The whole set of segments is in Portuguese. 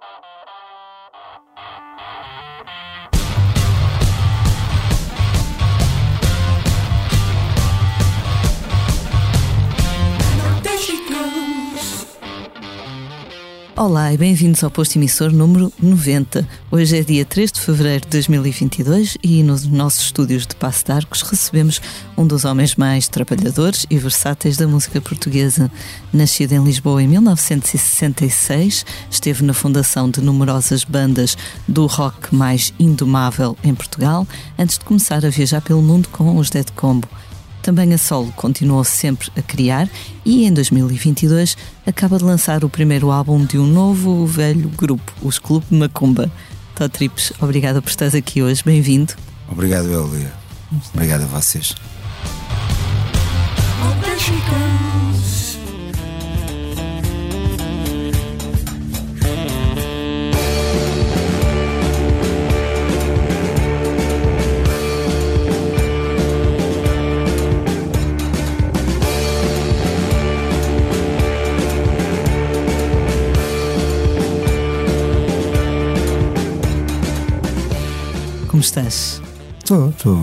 Thank you. Olá e bem-vindos ao posto emissor número 90. Hoje é dia 3 de fevereiro de 2022 e nos nossos estúdios de Passo de Arcos recebemos um dos homens mais trabalhadores e versáteis da música portuguesa. Nascido em Lisboa em 1966, esteve na fundação de numerosas bandas do rock mais indomável em Portugal, antes de começar a viajar pelo mundo com os Dead Combo. Também a solo continuou sempre a criar e em 2022 acaba de lançar o primeiro álbum de um novo velho grupo, os Clube Macumba. Tó Trips, obrigada por estares aqui hoje, bem-vindo. Obrigado, Elia. Obrigado a vocês. Como estás? Estou, estou.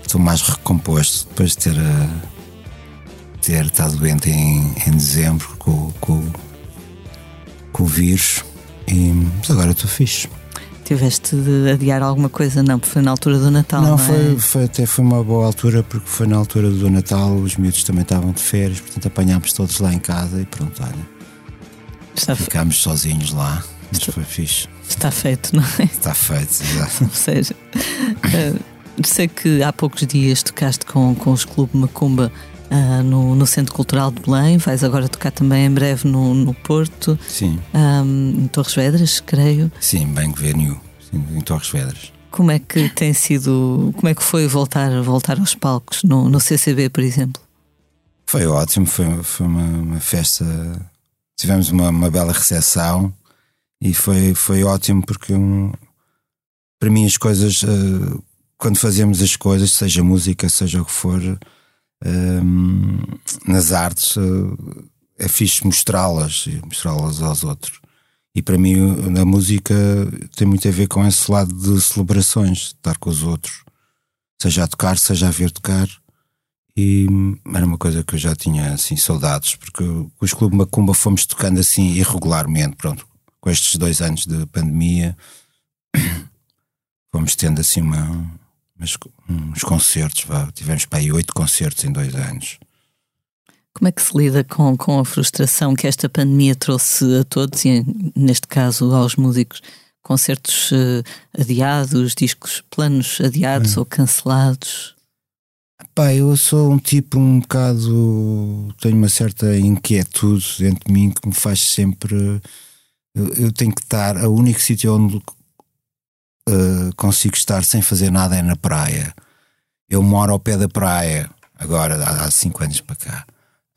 Estou mais recomposto depois de ter, eh, ter estado doente em, em dezembro com, com, com o vírus. E, mas agora estou fixe. Tiveste de adiar alguma coisa? Não, porque foi na altura do Natal. Não, não foi, é? foi, até foi uma boa altura porque foi na altura do Natal, os miúdos também estavam de férias, portanto apanhámos todos lá em casa e pronto, olha. Está ficámos sozinhos lá. Mas foi fixe. Está feito, não é? Está feito, exato. Ou seja, uh, sei que há poucos dias tocaste com, com os Clube Macumba uh, no, no Centro Cultural de Belém, vais agora tocar também em breve no, no Porto. Sim. Um, em Torres Vedras, creio. Sim, Banco Venue, em Torres Vedras. Como é que tem sido, como é que foi voltar, voltar aos palcos no, no CCB, por exemplo? Foi ótimo, foi, foi uma, uma festa, tivemos uma, uma bela recepção e foi, foi ótimo porque um, para mim as coisas, uh, quando fazemos as coisas, seja música, seja o que for, uh, nas artes, uh, é fixe mostrá-las e mostrá-las aos outros. E para mim, a música tem muito a ver com esse lado de celebrações, estar com os outros, seja a tocar, seja a ver tocar. E era uma coisa que eu já tinha assim saudades, porque os Clube Macumba fomos tocando assim irregularmente, pronto, com estes dois anos de pandemia, fomos tendo assim uma, umas, uns concertos. Vá. Tivemos para aí oito concertos em dois anos. Como é que se lida com, com a frustração que esta pandemia trouxe a todos e, neste caso, aos músicos? Concertos uh, adiados, discos, planos adiados ou cancelados? Pá, eu sou um tipo um bocado. tenho uma certa inquietude dentro de mim que me faz sempre eu, eu tenho que estar. O único sítio onde uh, consigo estar sem fazer nada é na praia. Eu moro ao pé da praia, agora, há, há cinco anos para cá.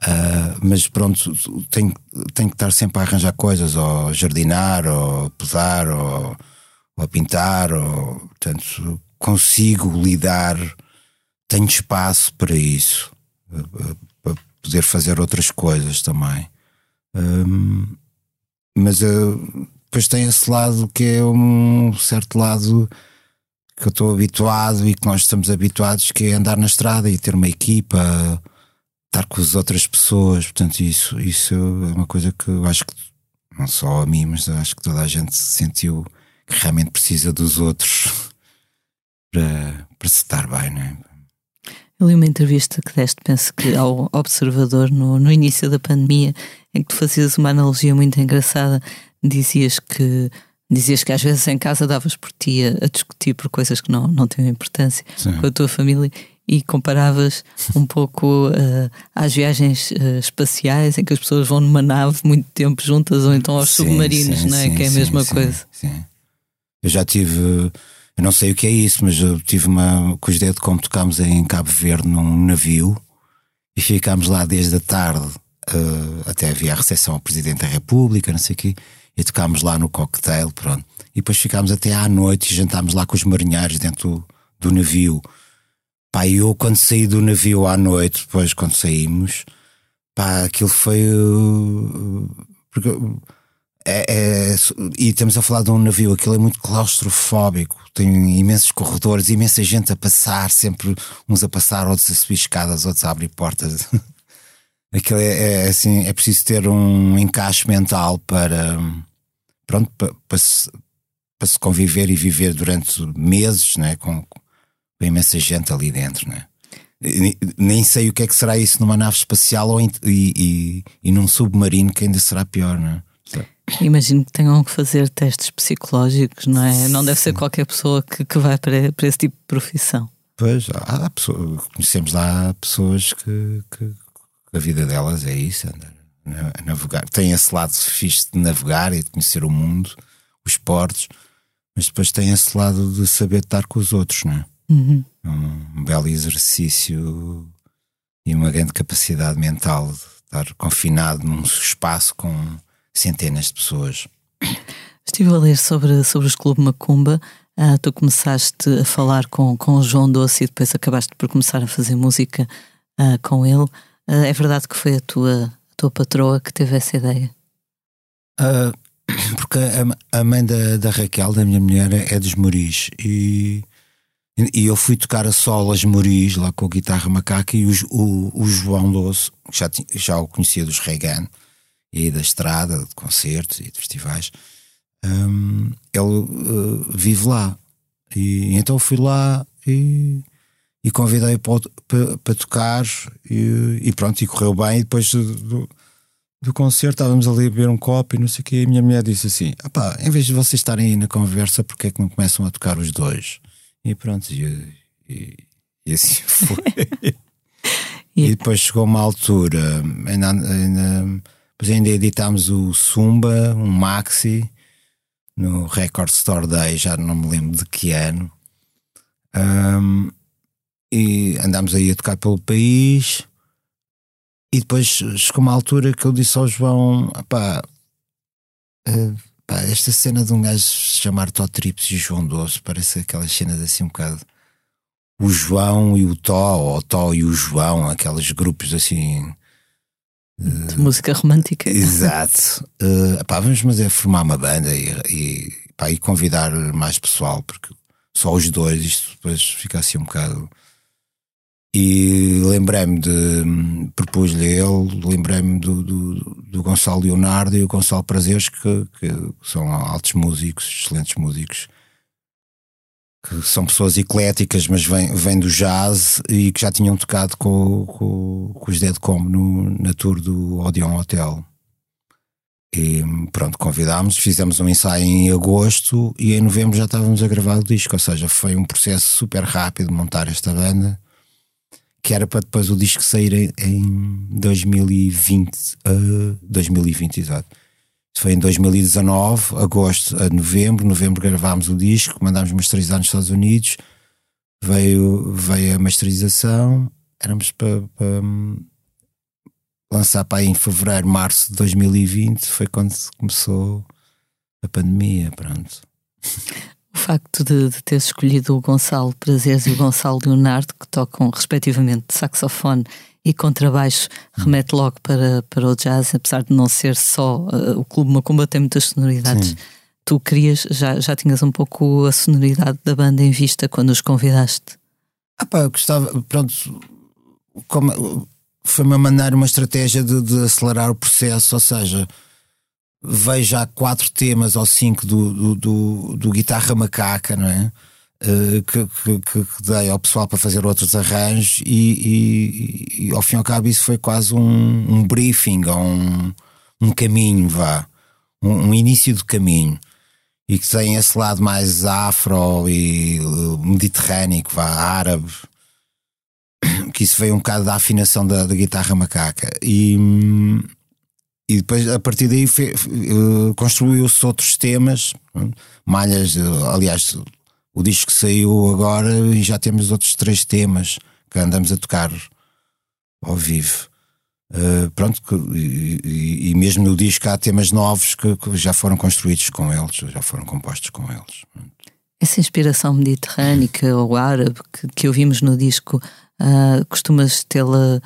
Uh, mas pronto, tenho, tenho que estar sempre a arranjar coisas, ou jardinar, ou podar, ou, ou pintar, ou, portanto, consigo lidar, tenho espaço para isso, para poder fazer outras coisas também. Um, mas uh, depois tem esse lado que é um certo lado que eu estou habituado e que nós estamos habituados, que é andar na estrada e ter uma equipa, estar com as outras pessoas. Portanto, isso, isso é uma coisa que eu acho que não só a mim, mas acho que toda a gente sentiu que realmente precisa dos outros para, para se estar bem, não é? Eu li uma entrevista que deste, penso que ao Observador, no, no início da pandemia, em que tu fazias uma analogia muito engraçada, dizias que dizias que às vezes em casa davas por ti a, a discutir por coisas que não, não tinham importância Sim. com a tua família e comparavas um pouco uh, às viagens uh, espaciais em que as pessoas vão numa nave muito tempo juntas ou então aos sim, submarinos, sim, não é? Sim, que é a mesma coisa. Sim. Eu já tive, eu não sei o que é isso, mas eu tive uma com os dedos como tocámos em Cabo Verde num navio e ficámos lá desde a tarde uh, até havia a recepção ao Presidente da República, não sei o quê, e tocámos lá no cocktail, pronto. E depois ficámos até à noite e jantámos lá com os marinheiros dentro do, do navio. Pá, eu quando saí do navio à noite, depois quando saímos, pá, aquilo foi. Uh, porque é, é, e estamos a falar de um navio, aquilo é muito claustrofóbico, tem imensos corredores, imensa gente a passar, sempre uns a passar, outros a subir escadas, outros a abrir portas. aquilo é, é assim, é preciso ter um encaixe mental para pronto, para, para, se, para se conviver e viver durante meses né, com, com imensa gente ali dentro. Né? Nem sei o que é que será isso numa nave espacial ou e, e, e, num submarino, que ainda será pior. Não é? Imagino que tenham que fazer testes psicológicos, não é? Não deve ser qualquer pessoa que, que vai para, para esse tipo de profissão. Pois, há, há pessoas, conhecemos lá pessoas que, que, a vida delas é isso, andar navegar. Tem esse lado fixe de navegar e de conhecer o mundo, os portos, mas depois tem esse lado de saber estar com os outros, não é? Uhum. Um, um belo exercício e uma grande capacidade mental de estar confinado num espaço com centenas de pessoas. Estive a ler sobre, sobre os Clube Macumba. Ah, tu começaste a falar com, com o João Doce e depois acabaste por começar a fazer música ah, com ele. Ah, é verdade que foi a tua tua patroa que teve essa ideia? Porque a, a, mãe da, da Raquel, da minha mulher, é dos Moris e, e eu fui tocar a solo as Moris lá com a guitarra macaca e o, o, o João Doce, já, já o conhecia dos Reagan e da estrada, de concertos e de festivais, um, ele uh, vive lá. E então fui lá e e convidei para, para, tocar e, e, pronto, e correu bem. E depois do, do concerto estávamos ali a beber um copo e não sei o que. E a minha mulher disse assim: pá, em vez de vocês estarem aí na conversa, porque é que não começam a tocar os dois? E pronto, e, e, e assim foi. e depois chegou uma altura, ainda, ainda, depois ainda editámos o Sumba, um maxi, no Record Store Day, já não me lembro de que ano. Um, e andámos aí a tocar pelo país. E depois chegou uma altura que eu disse ao João: pá, uh, pá esta cena de um gajo chamar Tó Trips e João Doce parece aquelas cenas assim um bocado. O João e o Tó, ou Tó e o João, aqueles grupos assim. De música romântica. Exato. Uh, pá, vamos mas é formar uma banda e, e, pá, e convidar mais pessoal, porque só os dois, isto depois fica assim um bocado e lembrei-me de. propus-lhe ele, lembrei-me do, do, do, Gonçalo Leonardo e o Gonçalo Prazeres, que, que, são altos músicos, excelentes músicos, que são pessoas ecléticas, mas vêm, vêm do jazz e que já tinham tocado com, com, com os Dead Combo no, na tour do Odeon Hotel. E pronto, convidámos, fizemos um ensaio em agosto e em novembro já estávamos a gravar o disco, ou seja, foi um processo super rápido montar esta banda que era para depois o disco sair em 2020, uh, 2020, exato. Foi em 2019, agosto a novembro. Novembro gravámos o disco, mandámos masterizar nos Estados Unidos. Veio, veio a masterização. Éramos para, hum, lançar para aí em fevereiro, março de 2020. Foi quando começou a pandemia. Pronto. O facto de, de escolhido o Gonçalo Prazeres e o Gonçalo Leonardo, que tocam respectivamente saxofone e contrabaixo, remete logo para, para o jazz, apesar de não ser só uh, o Clube Macumba, tem muitas sonoridades. Sim. Tu querias, já, já tinhas um pouco a sonoridade da banda em vista quando os convidaste? Ah pá, eu gostava, pronto, como, foi uma maneira, uma estratégia de, de acelerar o processo, ou seja, vejo já quatro temas ou cinco do, do, do, do Guitarra Macaca, não é? Uh, que, que, que, dei ao pessoal para fazer outros arranjos e, e, e, ao fim e ao cabo isso foi quase um, um briefing ou um, um caminho, vá, um, um, início do caminho. E que tem esse lado mais afro e uh, mediterrâneo, vá, árabe, que isso veio um bocado da afinação da, da guitarra macaca. E, e depois a partir daí uh, construiu-se outros temas, malhas, aliás, o disco saiu agora e já temos outros três temas que andamos a tocar ao vivo. Uh, pronto, e, e, e, mesmo no disco há temas novos que, que, já foram construídos com eles, já foram compostos com eles. Essa inspiração mediterrânica ou árabe que, que ouvimos no disco, uh, costumas tê-la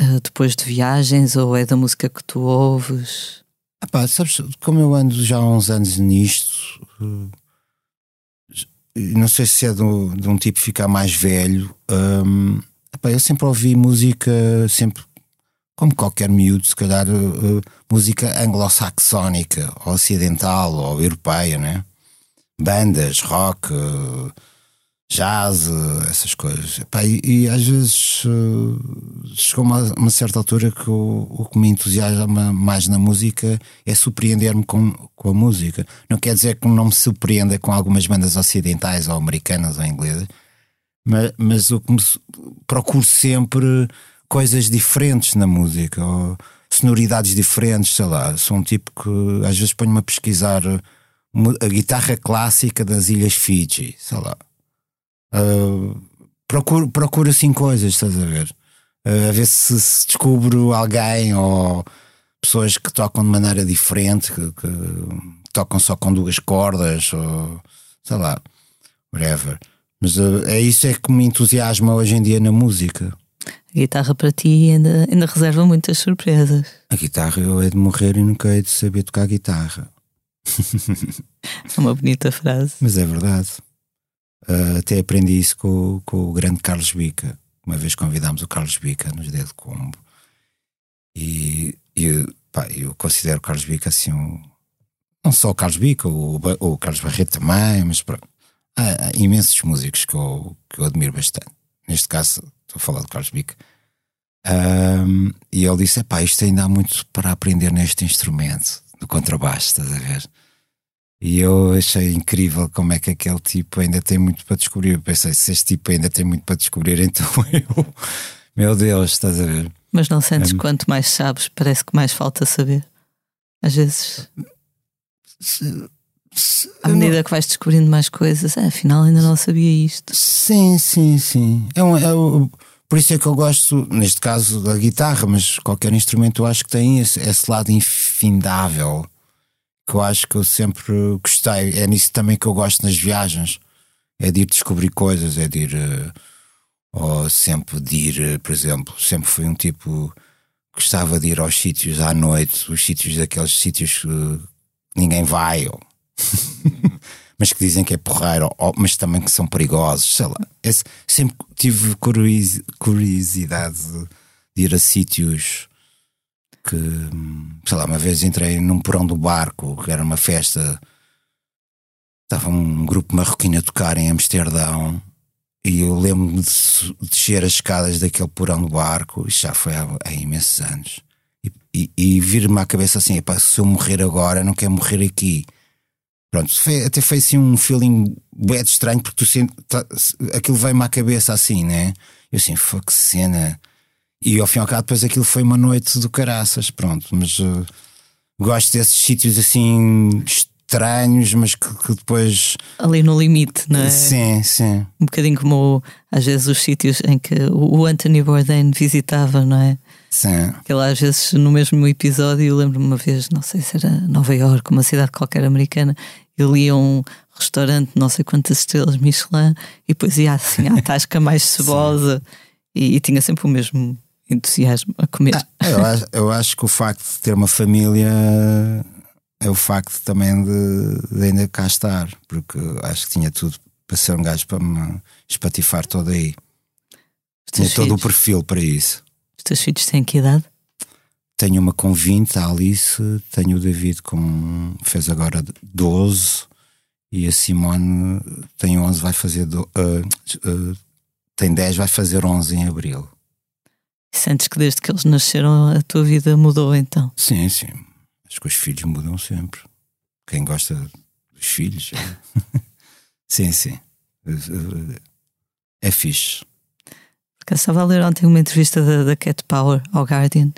eh, depois de viagens ou é da música que tu ouves? Epá, sabes, como eu ando já há uns anos nisto, não sei se é um, de um tipo ficar mais velho. Um, epá, eu sempre ouvi música, sempre como qualquer miúdo, se calhar uh, música anglo-saxónica, ocidental, ou europeia, né? Bandas, rock, uh, jazz, uh, essas coisas. E, e, às vezes chegou uma, uma certa altura que o, o, que me entusiasma mais na música é surpreender-me com, com a música. Não quer dizer que não me surpreenda com algumas bandas ocidentais, ou americanas, ou inglesas, mas, mas que me procuro sempre coisas diferentes na música, ou sonoridades diferentes, sei lá. Sou um tipo que às vezes ponho-me a pesquisar a guitarra clássica das Ilhas Fiji, sei lá. Uh, procuro, procuro assim coisas, estás a ver? Uh, a ver se, se, descubro alguém ou pessoas que tocam de maneira diferente, que, que tocam só com duas cordas, ou sei lá, whatever. Mas uh, é isso é que me entusiasma hoje em dia na música. A guitarra para ti ainda, ainda reserva muitas surpresas. A guitarra eu hei de morrer e nunca hei de saber tocar guitarra. é uma bonita frase. Mas é verdade. Uh, até aprendi isso com, com o grande Carlos Bica. Uma vez convidámos o Carlos Bica nos Dedo Combo. E, e pá, eu considero o Carlos Bica assim um, não só o Carlos Bica, o, o Carlos Barreto também, mas pronto, há, há, imensos músicos que eu, que eu admiro bastante. Neste caso, estou a falar do Carlos Bica. Um, e ele disse: pá, isto ainda há muito para aprender neste instrumento, do contrabaixo, estás a ver? E eu achei incrível como é que aquele tipo ainda tem muito para descobrir. Eu pensei: se este tipo ainda tem muito para descobrir, então eu, meu Deus, estás a ver? Mas não sentes um, quanto mais sabes, parece que mais falta saber? Às vezes. Se, se, à medida não... que vais descobrindo mais coisas, é, afinal ainda não sabia isto. Sim, sim, sim. É um, é um por isso é que eu gosto, neste caso, da guitarra, mas qualquer instrumento eu acho que tem esse, esse lado infindável que eu acho que eu sempre gostei. É nisso também que eu gosto nas viagens. É de ir descobrir coisas, é de ir. Uh, ou sempre de ir, uh, por exemplo, sempre fui um tipo que gostava de ir aos sítios à noite, os sítios daqueles sítios que ninguém vai. Ou mas que dizem que é porreiro, mas também que são perigosos, sei lá. Esse, sempre tive curiosidade de ir a sítios que, sei lá, uma vez entrei num porão do barco, que era uma festa, estava um grupo marroquino a tocar em Amsterdão. E eu lembro-me de descer as escadas daquele porão do barco, isto já foi há, há imensos anos, e, e, e vir-me à cabeça assim: se eu morrer agora, não quero morrer aqui Pronto, foi, até foi assim um feeling bem estranho, porque tu sentes, tá, aquilo veio-me à cabeça assim, né? Eu assim, fuck cena. E ao fim e ao cabo, depois aquilo foi uma noite do caraças, pronto. Mas uh, gosto desses sítios assim estranhos, mas que, que, depois. Ali no limite, não é? Sim, sim. Um bocadinho como às vezes os sítios em que o Anthony Bourdain visitava, não é? Sim. Ele às vezes no mesmo episódio, eu lembro-me uma vez, não sei se era Nova York, uma cidade qualquer americana, ele ia a um restaurante, não sei quantas estrelas Michelin, e depois ia assim à tasca mais cebosa e, e, tinha sempre o mesmo entusiasmo a comer. Ah, eu, acho, eu acho que o facto de ter uma família é o facto também de, de, ainda cá estar, porque acho que tinha tudo para ser um gajo para me espatifar todo aí. Tinha todo o perfil para isso. Os teus filhos têm que idade? Tenho uma com 20, a Alice, tenho o David com. fez agora 12 e a Simone tem 11, vai fazer. Do, uh, uh, tem 10, vai fazer 11 em abril. Sentes que desde que eles nasceram a tua vida mudou então? Sim, sim. Acho que os filhos mudam sempre. Quem gosta dos filhos. É. sim, sim. É fixe. Porque eu estava a ler ontem uma entrevista da, da Cat Power ao Guardian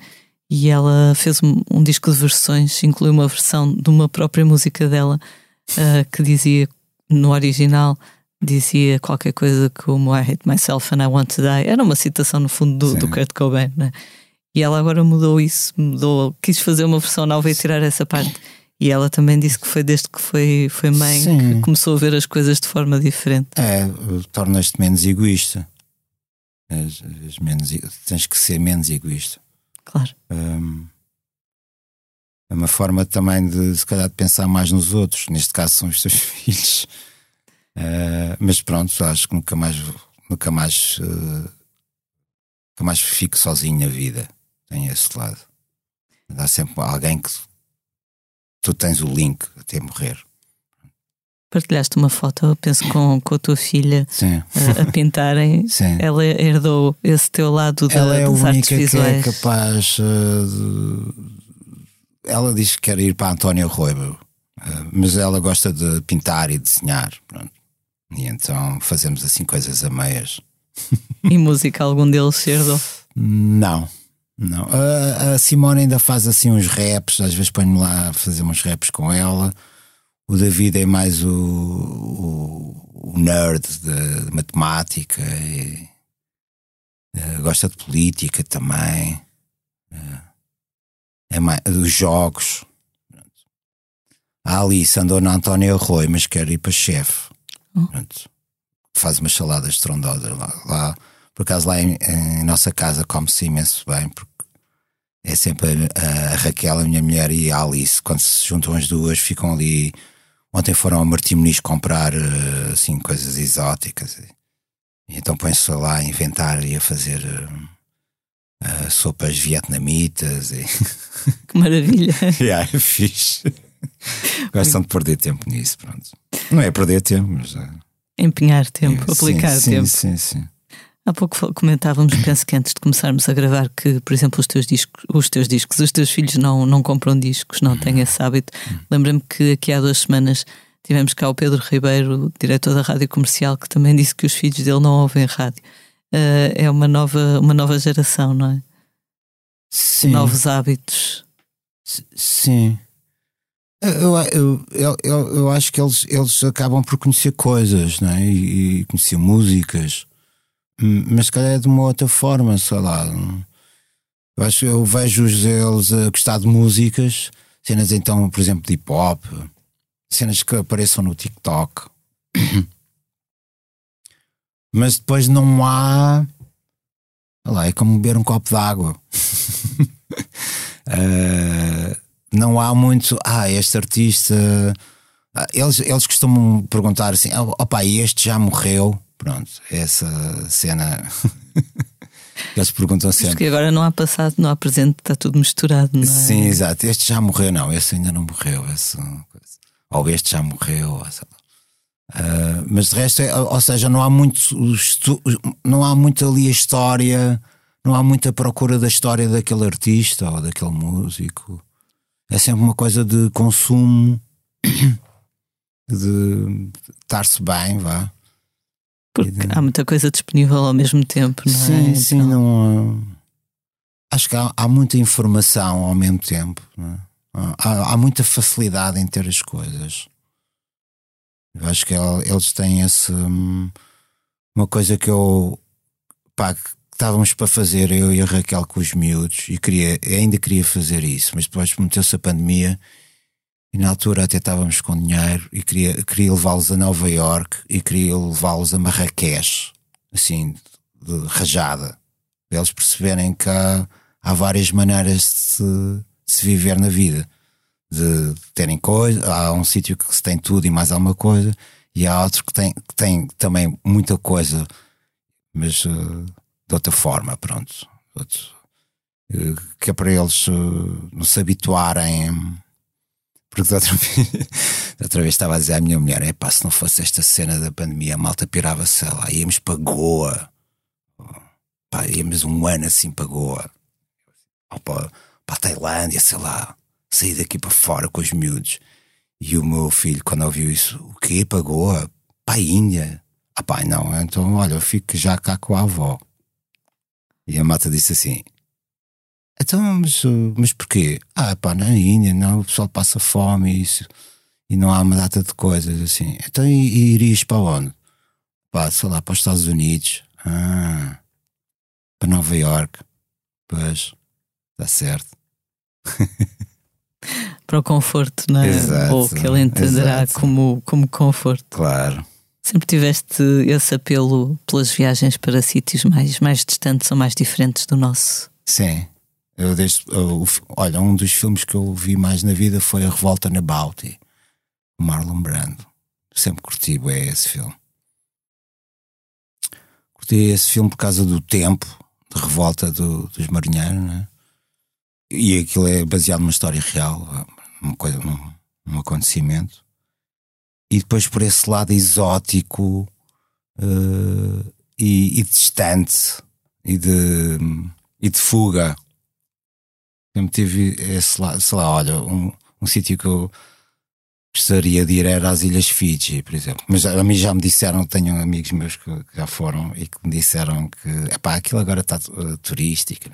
e ela fez um, um, disco de versões, incluiu uma versão de uma própria música dela uh, que dizia no original dizia qualquer coisa como I hate myself and I want to die. Era uma citação no fundo do, do Kurt Cobain, né? E ela agora mudou isso, mudou, quis fazer uma versão nova e tirar essa parte. E ela também disse que foi desde que foi, foi mãe Sim. que começou a ver as coisas de forma diferente. É, tornas-te menos egoísta. És, és menos, tens que ser menos egoísta. Claro. Um, É uma forma também de, se calhar, de pensar mais nos outros. Neste caso, são os teus filhos. Uh, mas pronto, acho que nunca mais, nunca mais, uh, nunca mais fico sozinho na vida. Tem esse lado. Há sempre alguém que tu tens o link até morrer. Partilhaste uma foto, penso, com, com a tua filha a, a, pintarem. Sim. Ela herdou esse teu lado da, Ela é das que visuais. é capaz uh, de... Ela diz que quer ir para António Roibo, uh, mas ela gosta de pintar e desenhar. Pronto. E então fazemos assim coisas a meias. E música, algum deles se herdou? Não. Não. A, a Simone ainda faz assim uns raps, às vezes ponho-me lá a fazer uns raps com ela. O David é mais o, o, o nerd de, de, matemática e uh, gosta de política também. Uh, é mais dos jogos. A Alice andou na António Arroio, mas quer ir para chefe. Oh. Faz umas saladas estrondosas lá, lá por acaso lá em, em nossa casa come-se imenso bem, porque é sempre a, a, Raquel, a minha mulher, e a Alice, quando se juntam as duas, ficam ali. Ontem foram ao Martim Muniz comprar eh, assim coisas exóticas. E, então põe-se lá a inventar e a fazer uh, uh, sopas vietnamitas. E... Que maravilha! yeah, é fixe. Gostam de perder tempo nisso, pronto. Não é perder tempo, mas. Uh... Empenhar tempo, é, aplicar sim, tempo. Sim, sim, sim. Há pouco comentávamos, penso que antes de começarmos a gravar, que, por exemplo, os teus discos, os teus discos, os teus filhos não, não compram discos, não têm esse hábito. Lembro-me que aqui há duas semanas tivemos cá o Pedro Ribeiro, diretor da rádio comercial, que também disse que os filhos dele não ouvem rádio. Uh, é uma nova, uma nova geração, não é? Sim. Novos hábitos. Sim. Eu, eu, eu, eu, acho que eles, eles acabam por conhecer coisas, não é? E, e conhecer músicas mas se calhar é de uma outra forma, sei lá. Eu acho eu vejo eles a gostar de músicas, cenas então, por exemplo, de hip hop, cenas que apareçam no TikTok. Mas depois não há. Olha lá, é como beber um copo de água. uh, não há muito. Ah, este artista. Eles, eles costumam perguntar assim: opa, este já morreu. Pronto, essa cena. Eles perguntam sempre. Porque agora não há passado, não há presente, está tudo misturado, não é? Sim, exato. Este já morreu, não, esse ainda não morreu. Esse... Ou este já morreu. Uh, mas de resto, é, ou seja, não há muito não há muito ali a história, não há muita procura da história daquele artista ou daquele músico. É sempre uma coisa de consumo, de estar-se bem, vá. Porque há muita coisa disponível ao mesmo tempo, não sim, é? Sim, sim, então... não. Acho que há, há, muita informação ao mesmo tempo. É? Há, há, muita facilidade em ter as coisas. Eu acho que eles têm esse. Hum, uma coisa que eu. Pá, estávamos para fazer, eu e a Raquel com os miúdos, e queria, ainda queria fazer isso, mas depois meteu-se a pandemia e na altura até estávamos com dinheiro e queria, queria levá-los a Nova York e queria levá-los a Marrakech, assim, de rajada, para eles perceberem que há, há várias maneiras de de se, viver na vida. De terem coisa, há um sítio que se tem tudo e mais alguma coisa, e há outro que tem, que tem também muita coisa, mas uh, de outra forma, pronto. Outro, uh, que é para eles uh, não se habituarem porque da outra, vez, da outra vez estava a dizer à minha mulher: é pá, se não fosse esta cena da pandemia, a malta pirava, sei lá, íamos para Goa, pá, íamos um ano assim para Goa, ou para, para a Tailândia, sei lá, sair daqui para fora com os miúdos. E o meu filho, quando ouviu isso, o quê? Para Goa? Para a Índia? Ah, pai, não, então olha, eu fico já cá com a avó. E a mata disse assim: então, mas, mas porquê? Ah, pá, na Índia, não, o pessoal passa fome e isso, e não há uma data de coisas assim. Então, e, e irias para onde? Pá, sei lá, para os Estados Unidos. Ah, para Nova York. Pois, está certo. para o conforto, não é? Exato, Ou que ele entenderá como, como conforto. Claro. Sempre tiveste esse apelo pelas viagens para sítios mais, mais distantes ou mais diferentes do nosso? Sim. Eu desde, eu, olha, um dos filmes que eu vi mais na vida foi A Revolta na Bounty, Marlon Brando. Sempre curti é esse filme. Curti esse filme por causa do tempo de revolta do, dos marinheiros, né? E aquilo é baseado numa história real, uma coisa, num, num acontecimento. E depois por esse lado exótico uh, e, e, distante e de, e de fuga. Sempre tive esse lado, sei lá, olha, um, um sítio que eu gostaria de ir era às Ilhas Fiji, por exemplo. Mas a mim já me disseram, tenho amigos meus que, já foram e que me disseram que epá, aquilo agora está uh, turístico.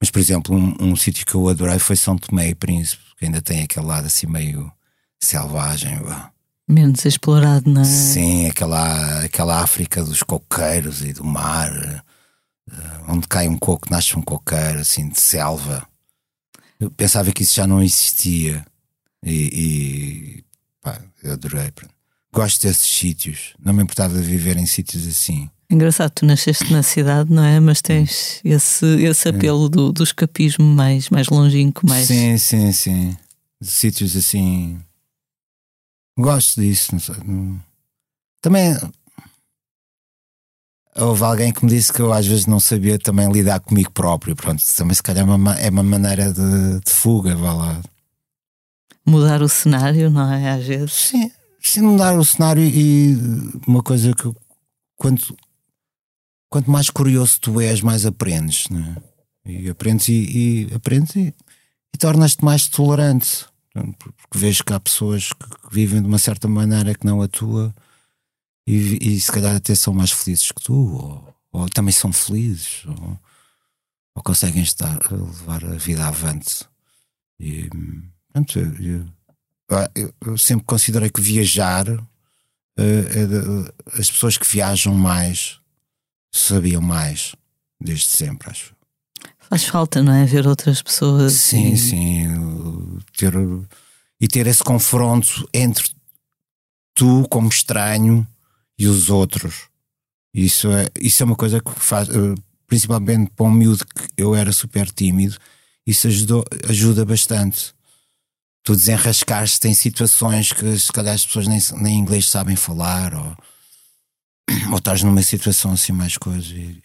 Mas, por exemplo, um, um sítio que eu adorei foi São Tomé e Príncipe, que ainda tem aquele lado assim meio selvagem. Menos explorado, não é? Sim, aquela, aquela África dos coqueiros e do mar, uh, onde cai um coco, nasce um coqueiro, assim, de selva. Eu pensava que isso já não existia. E, e pá, eu adorei. Gosto desses sítios. Não me importava de viver em sítios assim. Engraçado, tu nasceste na cidade, não é? Mas tens esse, esse apelo do, do escapismo mais, mais longínquo, mais. Sim, sim, sim. De sítios assim. Gosto disso. Não sei. Também. Houve alguém que me disse que eu às vezes não sabia também lidar comigo próprio. Pronto, também se calhar é uma, é uma maneira de, de fuga, vá lá mudar o cenário, não é? Às vezes. Sim, sim mudar o cenário e uma coisa que quanto, quanto mais curioso tu és, mais aprendes, não é? E aprendes e, e aprendes e, e tornas-te mais tolerante. Porque vejo que há pessoas que vivem de uma certa maneira que não a tua e, e se calhar até são mais felizes que tu, ou, ou também são felizes, ou, ou conseguem estar, levar a vida avante. E, Pronto, eu, eu, eu, sempre considerei que viajar, uh, as pessoas que viajam mais sabiam mais, desde sempre, acho. Faz falta, não é? Ver outras pessoas. Sim, e... sim. Ter, e ter esse confronto entre tu, como estranho, e os outros. Isso é, isso é uma coisa que faz, eh, principalmente para um miúdo que eu era super tímido, isso ajudou, ajuda bastante tu desenrascaste em situações que se calhar as pessoas nem, nem inglês sabem falar ou, ou estás numa situação assim mais coisa. E...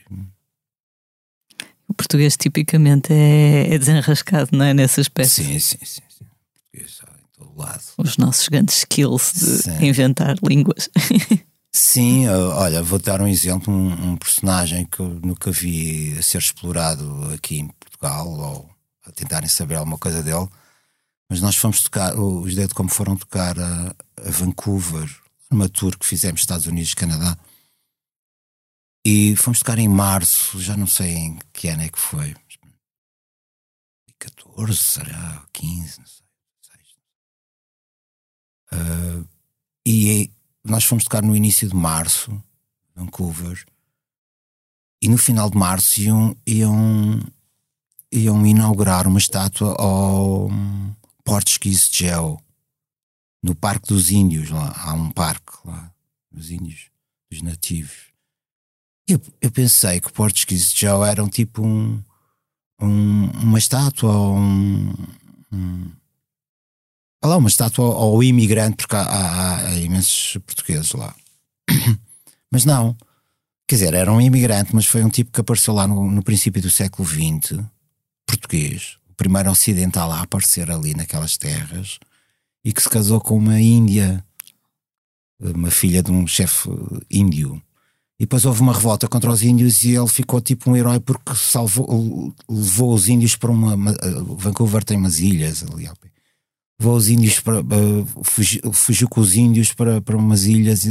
Português tipicamente é, é, desenrascado, não é? Nesse aspecto. Sim, sim, sim. sim. Português em todo lado. Os nossos grandes skills de sim. inventar línguas. Sim, olha, vou dar um exemplo, um, um, personagem que eu nunca vi a ser explorado aqui em Portugal ou a tentarem saber alguma coisa dele mas nós fomos tocar, os Dead como foram tocar a, a Vancouver, numa tour que fizemos Estados Unidos e Canadá. E fomos tocar em março, já não sei em que ano é que foi. 14, será? 15, não sei. Uh, e nós fomos tocar no início de março, Vancouver, e no final de março iam, iam, iam inaugurar uma estátua ao Portuguese Joe, no Parque dos Índios, lá há um parque lá, dos Índios, dos nativos. Eu, eu pensei que o Portuguese Joe era um tipo um, um uma estátua ou um, um lá, uma estátua ao imigrante, porque há, há, há imensos portugueses lá. Mas não, quer dizer, era um imigrante, mas foi um tipo que apareceu lá no, no princípio do século XX, português, primeiro ocidental a aparecer ali naquelas terras e que se casou com uma índia, uma filha de um chefe índio. E depois houve uma revolta contra os índios e ele ficou tipo um herói porque salvou, levou os índios para uma. uma Vancouver tem umas ilhas ali. Levou os índios para. Uh, fugiu, fugiu, com os índios para, para umas ilhas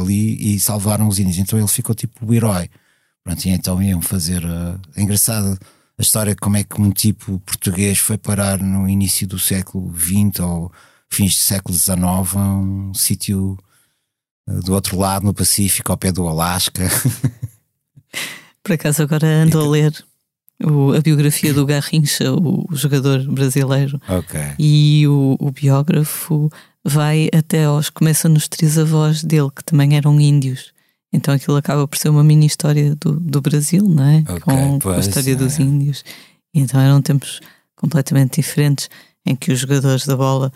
ali e salvaram os índios. Então ele ficou tipo o herói. Pronto, e então iam fazer. Uh, é engraçado a história de como é que um tipo português foi parar no início do século XX ou fins do século XIX a um sítio eh, do outro lado, no Pacífico, ao pé do Alasca. Por acaso agora ando a ler o, a biografia do Garrincha, o, o jogador brasileiro. Okay. E o, o, biógrafo vai até aos. começa nos trisavós dele, que também eram índios. Então aquilo acaba por ser uma mini história do, do Brasil, não é? Okay, com, com, a história é. dos índios. E então eram tempos completamente diferentes em que os jogadores da bola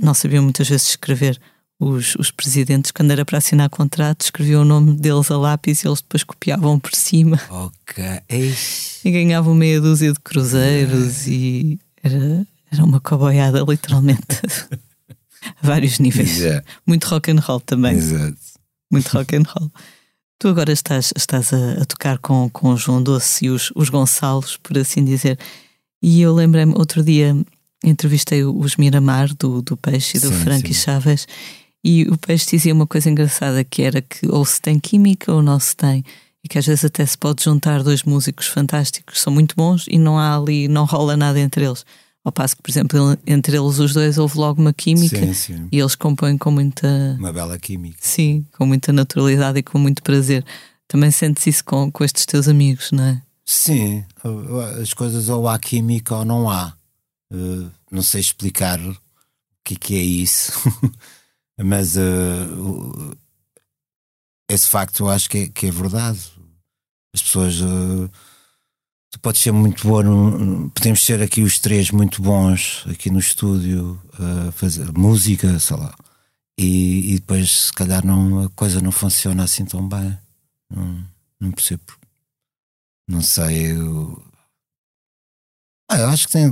não sabiam muitas vezes escrever. Os, os presidentes, quando era para assinar contratos, escreviam o nome deles a lápis e eles depois copiavam por cima. Ok. E ganhavam meia dúzia de cruzeiros e era, era uma coboiada, literalmente. a vários níveis. Muito rock and roll também. Exato. Muito rock and roll. Tu agora estás, estás a, a tocar com, com o João Doce e os, os Gonçalos, por assim dizer. E eu lembrei-me, outro dia entrevistei os Miramar do, do Peixe e do Sim, Frank e. Chaves e o Peixe dizia uma coisa engraçada que era que ou se tem química ou não se tem e que às vezes até se pode juntar dois músicos fantásticos, são muito bons e não há ali, não rola nada entre eles. Ao passo que, por exemplo, entre eles os dois houve logo uma química Sim, sim. e eles compõem com muita, Uma bela química. sim, com muita naturalidade e com muito prazer. Também sentes isso com, com estes teus amigos, não é? Sim, as coisas ou há química ou não há. Uh, não sei explicar o que, que é isso, mas uh, esse facto eu acho que é, que é verdade. As pessoas. uh, tu podes ser muito boa, no- podemos ser aqui os três muito bons aqui no estúdio a fazer música, sei lá, e, e depois se calhar não, a coisa não funciona assim tão bem. Não, não percebo não sei. Eu, Ah, eu acho que tem,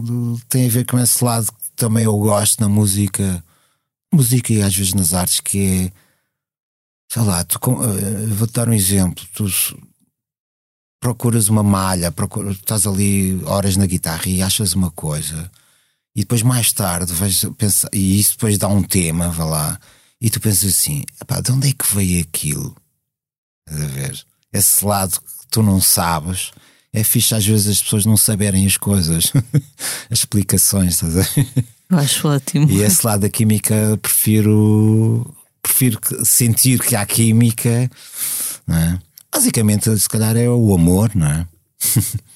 tem a ver com esse lado que também eu gosto na música, música e às vezes nas artes, que é sei lá, tu, eh, vou-te dar um exemplo. Tu procuras uma malha, procura, estás ali horas na guitarra e achas uma coisa, e depois mais tarde vais pensar, e isso depois dá um tema, vá lá, e tu pensas assim: "Epá, de onde é que veio aquilo? Estás a ver? Esse lado que tu não sabes. É fixe às vezes as pessoas não saberem as coisas, as explicações, estás a ver? Eu acho ótimo. E esse lado da química prefiro, prefiro sentir que há química, não é? Basicamente, se calhar é o amor, não é?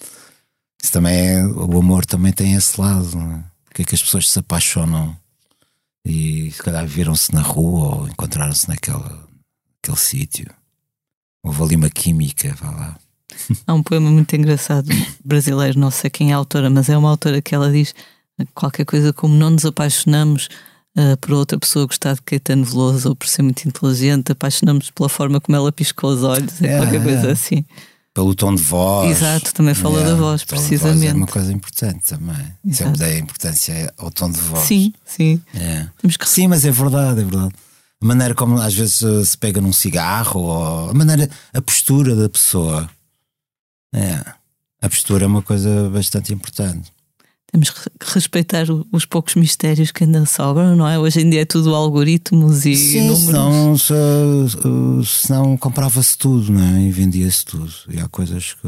Isso também é, o amor também tem esse lado, não é? Porque é que as pessoas se apaixonam e se calhar viram-se na rua ou encontraram-se naquele, naquele sítio. Houve ali uma química, vá lá. Há um poema muito engraçado brasileiro, não sei quem é a autora, mas é uma autora que ela diz qualquer coisa como não nos apaixonamos ah, por outra pessoa gostar de Caetano Veloso ou por ser muito inteligente, apaixonamos pela forma como ela piscou os olhos, é, É, qualquer coisa é. assim. Pelo tom de voz. Exato, também fala da voz, precisamente. é uma coisa importante também. Exato. Sempre dei importância ao tom de voz. Sim, sim. É. Temos que Sim, mas é verdade, é verdade. A maneira como às vezes eh, se pega num cigarro, ou a maneira, a postura da pessoa. É. A postura é uma coisa bastante importante. Temos que respeitar os poucos mistérios que ainda sobram, não é? Hoje em dia é tudo algoritmos e Sim, números. senão, se, se- senão comprava-se tudo, não é? E vendia-se tudo. E há coisas que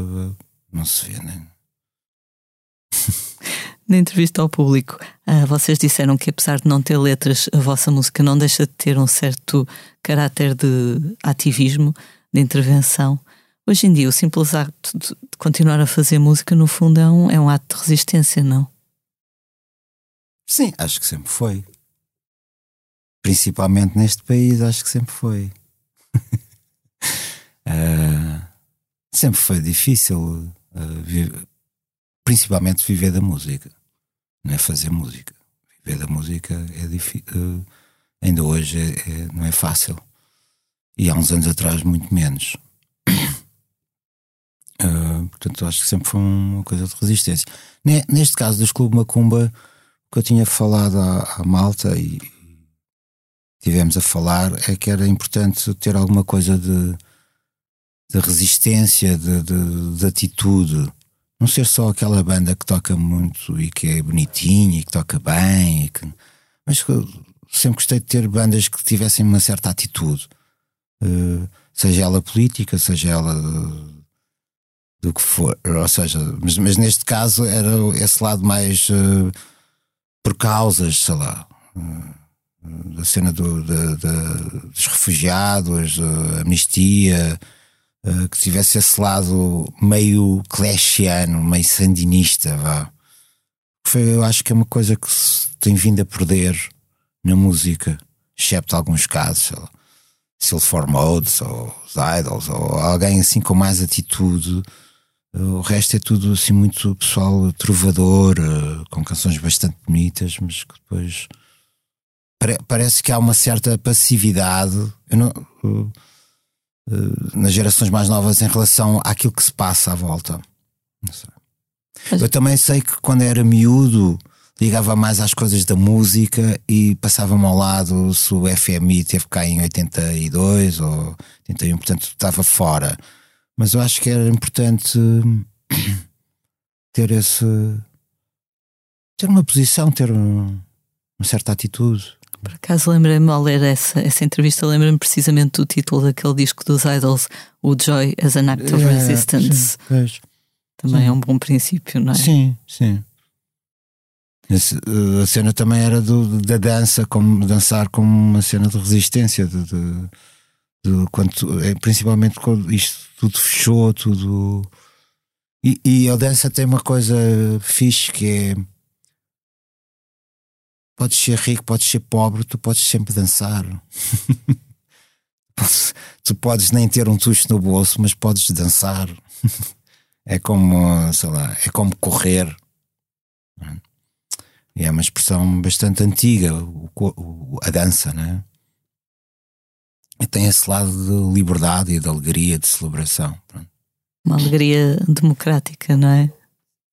não se vê, né? Na entrevista ao público, ah, vocês disseram que apesar de não ter letras, a vossa música não deixa de ter um certo caráter de ativismo, de intervenção. Hoje em dia, o simples acto de de continuar a fazer música, no fundo, é um, é um ato de resistência, não? Sim, acho que sempre foi. Principalmente neste país, acho que sempre foi. Ah, sempre foi difícil, ah, vi- principalmente viver da música, não é fazer música. Viver da música é difícil, ainda hoje é- é- não é fácil. E há uns anos atrás, muito menos. Ah, portanto, acho que sempre foi uma coisa de resistência. Ne- Neste caso dos Clube Macumba, que eu tinha falado à, à malta e tivemos a falar é que era importante ter alguma coisa de, de resistência, de, de- de atitude. Não ser só aquela banda que toca muito e que é bonitinha e que toca bem, que- mas sempre gostei de ter bandas que tivessem uma certa atitude, Eh, seja ela política, seja ela do que for, ou seja, mas, mas neste caso era esse lado mais eh, por causas, sei lá, eh, da cena do, da- da- dos refugiados, a amnistia, eh, que tivesse esse lado meio clashiano, meio sandinista, vá. Foi, eu acho que é uma coisa que se tem vindo a perder na música, excepto alguns casos, sei lá. Silver Modes ou os Idols ou alguém assim com mais atitude O resto é tudo assim muito pessoal trovador, uh, com canções bastante bonitas, mas que depois pare parece que há uma certa passividade não, uh, nas gerações mais novas em relação àquilo que se passa à volta. Eu também sei que quando era miúdo ligava mais às coisas da música e passava-me ao lado se o FMI teve cá em 82 ou 81, portanto estava fora. Mas eu acho que era importante ter esse. ter uma posição, ter um, uma certa atitude. Por acaso lembrei-me ao ler essa, essa entrevista, lembrei-me precisamente do título daquele disco dos Idols, o Joy as an Act of é, Resistance. Sim, Também sim. é um bom princípio, não é? Sim, sim. Eh, a cena também era do, da dança, como dançar como uma cena de resistência, de, de, quando, é, principalmente quando isto tudo fechou, tudo. E, e a dança tem uma coisa fixe que é. Podes ser rico, podes ser pobre, tu podes sempre dançar. tu podes nem ter um tucho no bolso, mas podes dançar. é como, sei lá, é como correr. E é uma expressão bastante antiga, o, o, a dança, né? E tem esse lado de liberdade e de alegria, de celebração. Pronto. Uma alegria democrática, não é?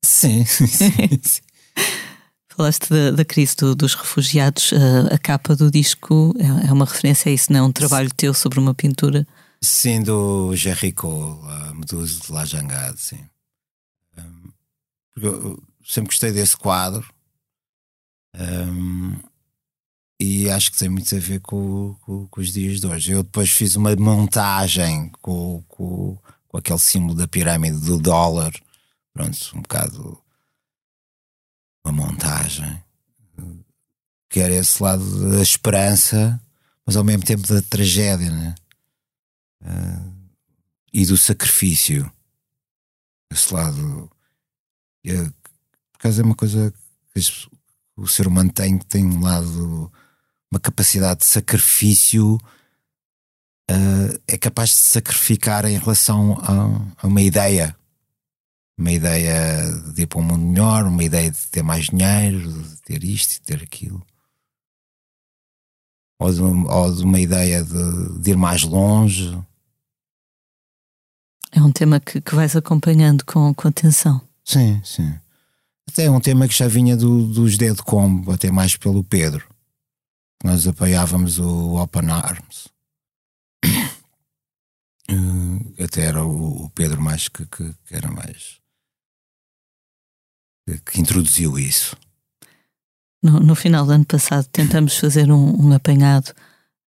Sim, sim, sim. Falaste da, da crise do, dos refugiados, a, a, capa do disco é, é, uma referência a isso, não é? Um trabalho teu sobre uma pintura. Sim, do Jerrico, a Medusa de La Jangade, sim. Porque eu sempre gostei desse quadro um, e acho que tem muito a ver com, com, com, os dias de hoje. Eu depois fiz uma montagem com, com, com aquele símbolo da pirâmide do dólar. Pronto, um bocado uma montagem que era esse lado da esperança, mas ao mesmo tempo da tragédia, né? Uh, e do sacrifício. Esse lado. É, por causa é uma coisa que o ser humano tem, tem um lado, uma capacidade de sacrifício, uh, é capaz de sacrificar em relação a, a, uma ideia. Uma ideia de ir para um mundo melhor, uma ideia de ter mais dinheiro, de ter isto, de ter aquilo. Ou de, ou de uma ideia de, de, ir mais longe. É um tema que, que vais acompanhando com, com atenção. Sim, sim. Até é um tema que já vinha do, dos Dead Combo, até mais pelo Pedro. Nós apoiávamos o Open Arms. Uh, até era o, o Pedro mais que, que, que, era mais que, que introduziu isso. No, no, final do ano passado tentamos fazer um, um apanhado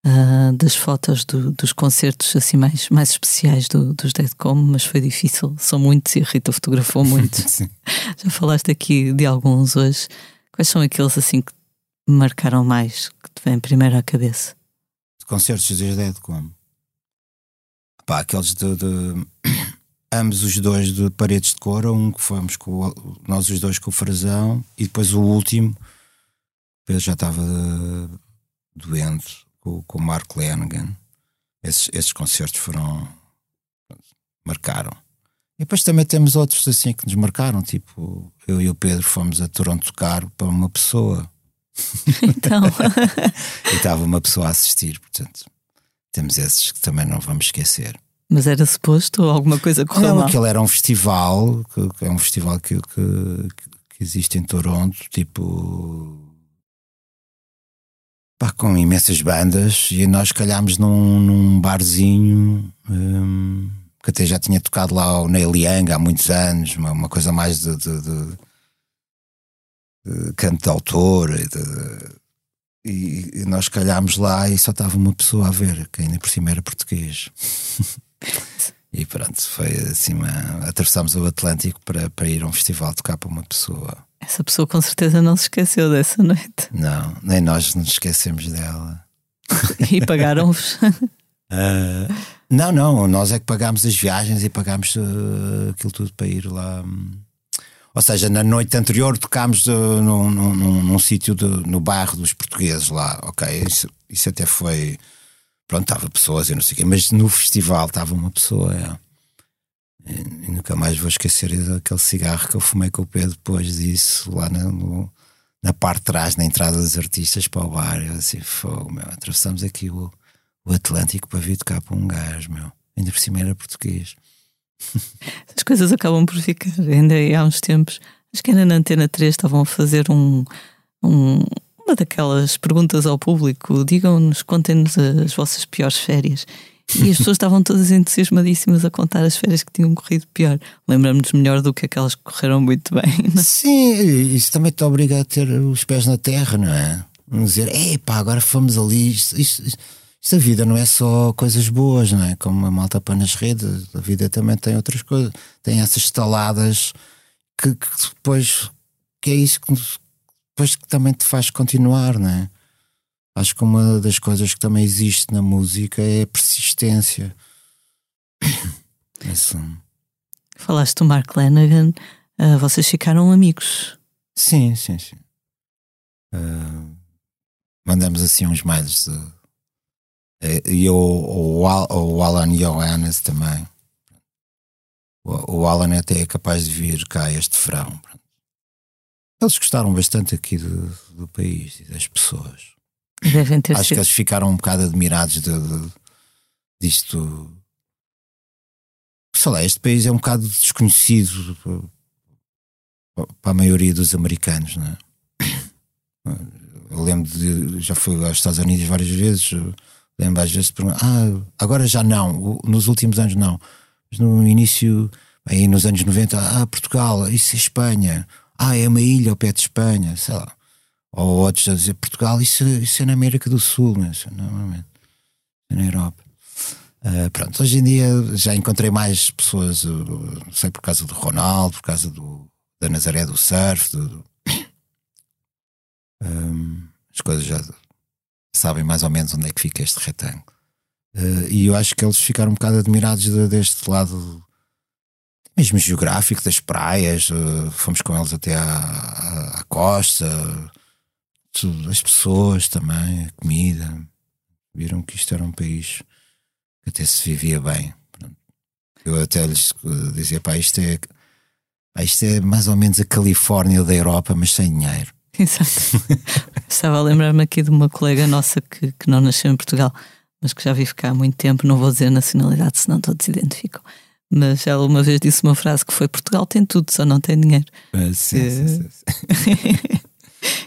uh, das fotos do, dos concertos assim mais, mais especiais do, dos Deadcom, mas foi difícil, são muitos e a Rita fotografou muito. Já falaste aqui de alguns hoje. Quais são aqueles assim que marcaram mais, que te vêm primeiro à cabeça? Concertos dos Deadcom. Pá, aqueles de, de ambos os dois de paredes de cor, um que fomos com nós os dois com o Frazão e depois o último, Pedro já estava doente, com, com o Mark Lanigan. Esses, esses concertos foram. marcaram. E depois também temos outros assim que nos marcaram, tipo, eu e o Pedro fomos a Toronto tocar para uma pessoa. Então. e estava uma pessoa a assistir, portanto, temos esses que também não vamos esquecer. Mas era suposto ou alguma coisa correu Não, aquele era um festival, que, é um festival que, que, que existe em Toronto, tipo pá, com imensas bandas e nós calhámos num, num barzinho um, que até já tinha tocado lá o Neil Young há muitos anos, uma, uma coisa mais de, de, de canto de autor e, e, nós calhámos lá e só estava uma pessoa a ver, que ainda por cima era português. e pronto, foi assim, uma, atravessámos o Atlântico para, para ir a um festival tocar para uma pessoa. Essa pessoa com certeza não se esqueceu dessa noite. Não, nem nós nos esquecemos dela. e pagaram-vos? uh, não, não, nós é que pagámos as viagens e pagámos uh, aquilo tudo para ir lá. Ou seja, na noite anterior tocámos uh, num, num, num, num sítio no bairro dos portugueses lá, ok? Isso, isso até foi. Pronto, estava pessoas e não sei o quê, mas no festival estava uma pessoa. É. E nunca mais vou esquecer daquele cigarro que eu fumei com o pé depois disso, lá na, no, na parte de trás, na entrada dos artistas para o bar. Eu assim, fogo, meu, atravessamos aqui o, o Atlântico para vir tocar para um gajo, meu. Ainda por cima era português. As coisas acabam por ficar. Ainda há uns tempos, acho que era na Antena 3, estavam a fazer um, um uma daquelas perguntas ao público. Digam-nos, contem-nos as vossas piores férias. E as pessoas estavam todas entusiasmadíssimas a contar as férias que tinham corrido pior. Lembramos-nos melhor do que aquelas que correram muito bem. Não? É? Sim, isso também te obriga a ter os pés na terra, não é? Não dizer, epá, agora fomos ali. Isto, a vida não é só coisas boas, não é? Como a malta põe nas redes, a vida também tem outras coisas. Tem essas estaladas que, que depois. que é isso que, depois que também te faz continuar, não é? Acho que uma das coisas que também existe na música é a persistência. Isso. Falaste do Mark Lanagan, uh, vocês ficaram amigos. Sim, sim, sim. Uh, mandamos assim uns mails. Uh, e eu, o, o Alan Johannes também. O, o Alan até é capaz de vir cá este verão. Eles gostaram bastante aqui do, do país e das pessoas. Devem ter Acho sido. que eles ficaram um bocado admirados de, de, disto. Sei lá, este país é um bocado desconhecido para a maioria dos americanos, não é? Eu lembro de. Já fui aos Estados Unidos várias vezes. Lembro às vezes perguntar: ah, agora já não, nos últimos anos não. Mas no início, aí nos anos 90, ah, Portugal, isso é Espanha. Ah, é uma ilha ao pé de Espanha, sei lá ou outros a dizer Portugal, isso, isso é na América do Sul, mas normalmente é na Europa. Uh, pronto, hoje em dia já encontrei mais pessoas, uh, sei por causa do Ronaldo, por causa do, da Nazaré do surf, do, do um, as coisas já sabem mais ou menos onde é que fica este retângulo. Uh, e eu acho que eles ficaram um bocado admirados de, deste lado mesmo geográfico das praias. Uh, fomos com eles até à, à, à costa as pessoas também, a comida. Viram que isto era um país que até se vivia bem. Eu até lhes dizia, pá, isto é, isto é mais ou menos a Califórnia da Europa, mas sem dinheiro. Exato. Estava a lembrar-me aqui de uma colega nossa que, que não nasceu em Portugal, mas que já vive cá há muito tempo. Não vou dizer nacionalidade, senão todos se identificam. Mas ela uma vez disse uma frase que foi: Portugal tem tudo, só não tem dinheiro. Ah, sim, que... sim, sim, sim.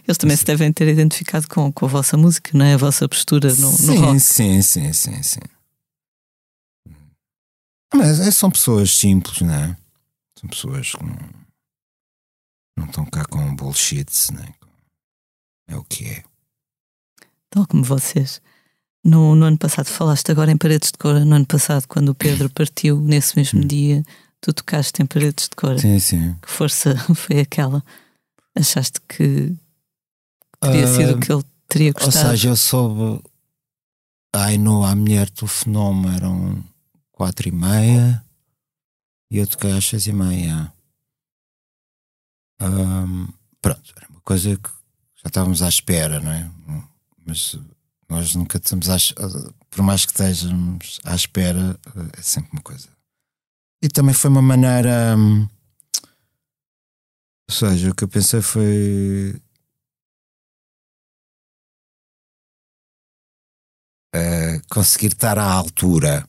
Eles também se devem ter identificado com, com a vossa música, não é? A vossa postura no, sim, no rock. Sim, sim, sim, sim. Mas é, são pessoas simples, não é? São pessoas que não, não estão cá com bullshits, né? É o que é. Tal como vocês. No, no ano passado, falaste agora em Paredes de Cora. No ano passado, quando o Pedro partiu, nesse mesmo hum. dia, tu tocaste em Paredes de Cora. Sim, sim. Que força foi aquela? Achaste que teria uh, sido o que ele teria gostado? Ou seja, eu soube. Ai, no, a mulher do fenómeno eram quatro e meia e eu toquei às seis e meia. Um, pronto, era uma coisa que já estávamos à espera, não é? Mas nós nunca estamos à, por mais que estejamos à espera, é sempre uma coisa. E também foi uma maneira. Hum, ou seja, o que eu pensei foi. Uh, conseguir estar à altura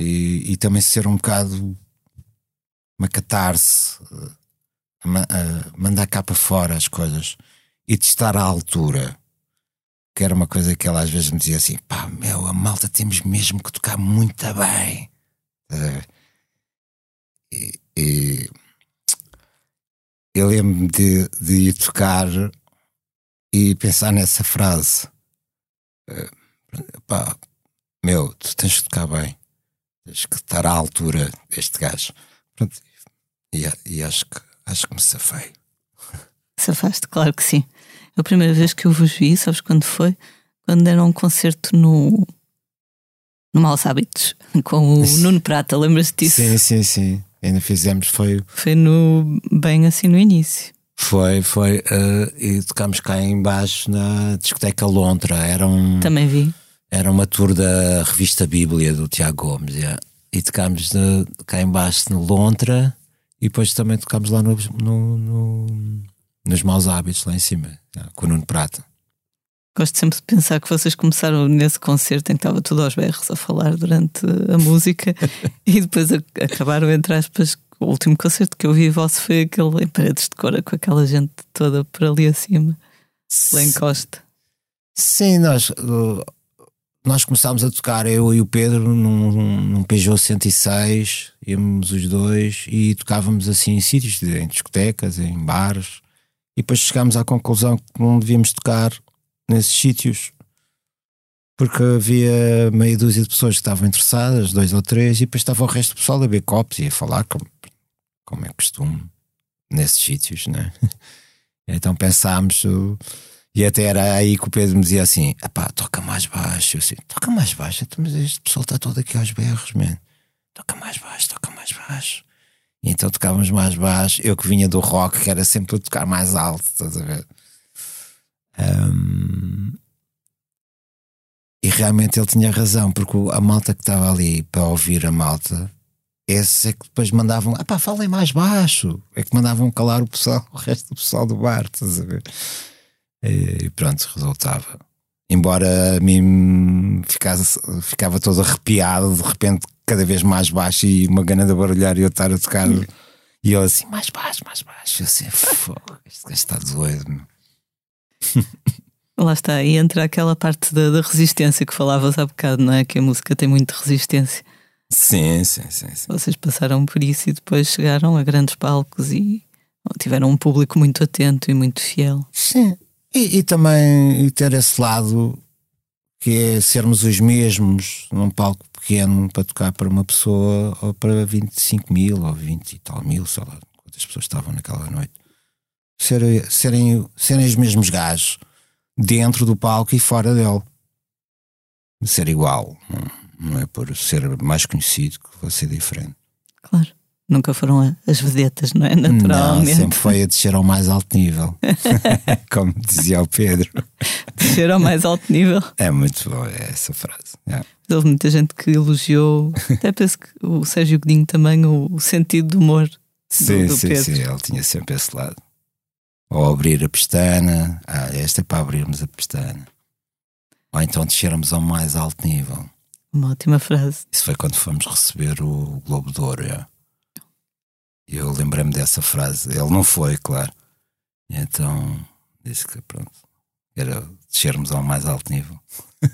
e, e, também ser um bocado uma catarse, uh, uh, mandar cá para fora as coisas e de estar à altura. Que era uma coisa que ela às vezes me dizia assim: pá, meu, a malta temos mesmo que tocar muito bem. e, e eu lembro-me de, de ir tocar e pensar nessa frase. Uh, pá, meu, tu tens que tocar bem, tens que estar à altura deste gajo. Pronto, e, e acho, que, acho que me safei. Safaste, claro que sim. A primeira vez que eu vos vi, sabes quando foi? Quando deram um concerto no, no Maus Hábitos, com o Nuno Prata, lembras-te disso? Sim, sim, sim ainda fizemos foi. Foi no, bem assim no início. Foi, foi. Uh, e tocámos cá embaixo na discoteca Lontra. Era um, Também vi. Era uma tour da revista Bíblia do Tiago Gomes. Yeah. e tocámos de, cá embaixo no Lontra e depois também tocámos lá no, no, no, nos Maus Hábitos, lá em cima, com o Nuno Prata. Gosto sempre de pensar que vocês começaram nesse concerto em que estava tudo aos berros a falar durante a música e depois acabaram, entre aspas, o último concerto que eu vi vosso foi aquele em paredes de cora com aquela gente toda por ali acima, lá em Costa. Sim, nós, nós começámos a tocar, eu e o Pedro, num, num Peugeot 106, íamos os dois e tocávamos assim em sítios, em discotecas, em bares, e depois chegámos à conclusão que não devíamos tocar nesses sítios porque havia meia dúzia de pessoas que estavam interessadas, dois ou três, e depois estava o resto do pessoal a ver copos e a falar como, como é costume nesses sítios, né? Então pensámos, e até era aí que o Pedro me dizia assim: pá, toca mais baixo. Assim, toca mais baixo, então, mas este pessoal está todo aqui aos berros, man. Toca mais baixo, toca mais baixo. Então tocávamos mais baixo. Eu que vinha do rock, que era sempre a tocar mais alto, estás a ver? Um, e realmente ele tinha razão, porque a malta que estava ali para ouvir a malta, esse é que depois mandavam, ah pá, falem mais baixo, é que mandavam calar o pessoal, o resto do pessoal do bar, estás a ver? E, pronto, resultava. Embora a mim ficasse, ficava todo arrepiado, de repente cada vez mais baixo e uma gana de barulhar e eu estar a tocar. E eu assim, mais baixo, mais baixo. Eu assim, fogo, este gajo está doido. Lá está, e entra aquela parte da, da, resistência que falavas há bocado, não é? Que a música tem muita resistência. Sim, sim, sim, sim. Vocês passaram por isso e depois chegaram a grandes palcos e tiveram um público muito atento e muito fiel. Sim, e, e também e ter esse lado que é sermos os mesmos num palco pequeno para tocar para uma pessoa ou para 25 mil ou 20 e tal mil, sei lá quantas pessoas estavam naquela noite serem, serem, serem os mesmos gajos dentro do palco e fora dele. Ser igual, não, não é por ser mais conhecido que vou ser diferente. Claro. Nunca foram as vedetas, não é? Naturalmente. Não, sempre foi a descer ao mais alto nível. Como dizia o Pedro. Descer ao mais alto nível. É muito boa essa frase. É. Houve muita gente que elogiou, até penso que o Sérgio Godinho também, o, sentido do humor. Sim, do, do sim, Pedro. sim. Ele tinha sempre esse lado. Ou abrir a pestana. Ah, esta é para abrirmos a pestana. Ou então descermos ao mais alto nível. Uma ótima frase. Isso foi quando fomos receber o Globo de Ouro. É. Eu lembrei-me dessa frase. Ele não foi, claro. Então disse que pronto, era descermos ao mais alto nível.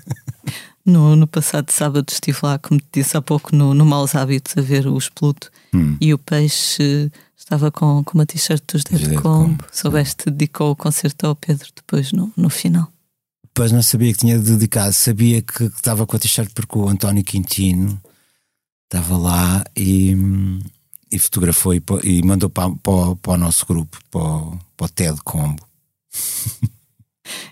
No, no passado sábado estive lá, como te disse há pouco, no, no Maus Hábitos a ver o Expluto hum. e o Peixe estava com, com uma t-shirt dos Dead Combo. Soubeste, dedicou o concerto ao Pedro depois no, no final. Depois não sabia que tinha dedicado, sabia que, que estava com a t-shirt porque o António Quintino estava lá e, e fotografou e, e mandou para, para, para, o nosso grupo, para, para o TED Combo.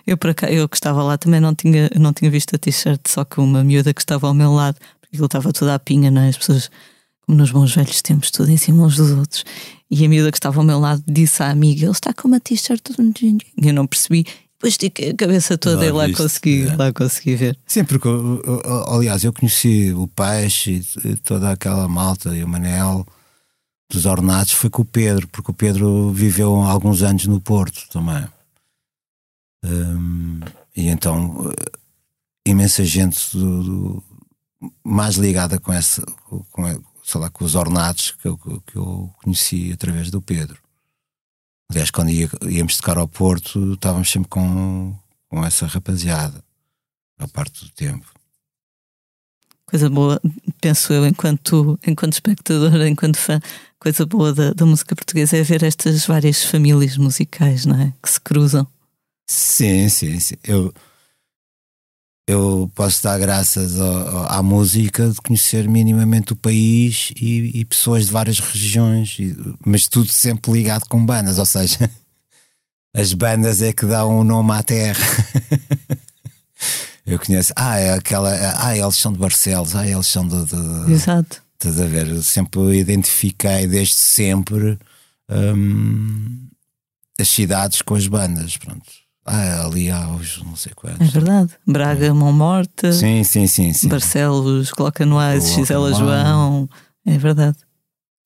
Eu, para cá, eu que estava lá também não tinha, não tinha visto a t-shirt, só que uma miúda que estava ao meu lado, porque ele estava toda a pinha, não é? As pessoas, como nos bons velhos tempos, tudo em cima uns dos outros. E a miúda que estava ao meu lado disse à amiga: Ele está com uma t-shirt. E eu não percebi. Depois estiquei a cabeça toda e lá consegui, é. lá consegui ver. Sim, porque, aliás, eu conheci o Peixe e toda aquela malta e o Manel dos Ornatos foi com o Pedro, porque o Pedro viveu alguns anos no Porto também. Um, e então imensa gente do, do, mais ligada com essa com, sei lá, com os ornatos que eu, que eu conheci através do Pedro. Aliás, quando ia, íamos tocar ao Porto, estávamos sempre com, com essa rapaziada a parte do tempo. Coisa boa, penso eu, enquanto, enquanto espectador, enquanto fã, coisa boa da, da música portuguesa é ver estas várias famílias musicais, não é? Que se cruzam. Sim, sim, sim. Eu, eu posso dar graças ao, à música de conhecer minimamente o país e, e pessoas de várias regiões, e, mas tudo sempre ligado com bandas, ou seja, as bandas é que dão o nome à terra. eu conheço, ah, é aquela, ah, eles são de Barcelos, ah, eles são de. de Exato. Estás a ver? Eu sempre identifiquei desde sempre hum, as cidades com as bandas, pronto Ah, ali aos não sei quantos. É verdade. Braga, Mão Morta. Sim, sim, sim. sim. Barcelos, Coloca no Ais, Gisela João. É verdade.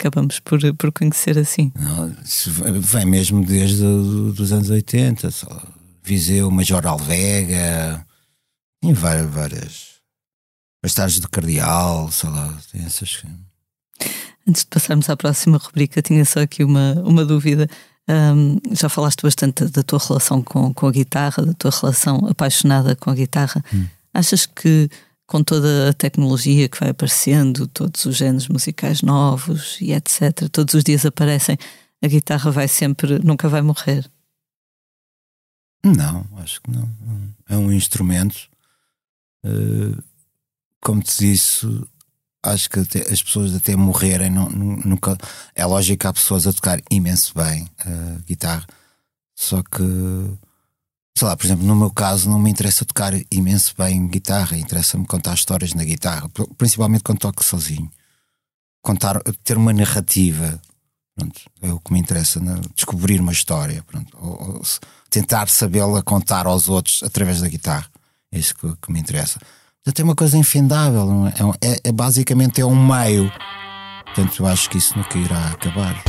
Acabamos por, por conhecer assim. Não, vem mesmo desde os anos 80. Só. Viseu, Major Alvega. Tem várias. várias Bastardos do Cardeal, sei lá, tem essas. Antes de passarmos à próxima rubrica, tinha só aqui uma, uma dúvida. Um, já falaste bastante da tua relação com, com a guitarra, da tua relação apaixonada com a guitarra. Hum. Achas que com toda a tecnologia que vai aparecendo, todos os géneros musicais novos e etc., todos os dias aparecem, a guitarra vai sempre, nunca vai morrer? Não, acho que não. É um instrumento. Uh, como te disse, acho que até, as pessoas até morrerem não, nunca. É lógico que há pessoas a tocar imenso bem uh, guitarra, só que sei lá, por exemplo, no meu caso não me interessa tocar imenso bem guitarra, interessa-me contar histórias na guitarra, principalmente quando toco sozinho. Contar, ter uma narrativa, pronto, é o que me interessa, né? descobrir uma história, pronto, ou, ou tentar sabê-la contar aos outros através da guitarra. É isso que, que me interessa tem uma coisa infindável, é? É, é, basicamente é um meio. Portanto, eu acho que isso nunca irá acabar.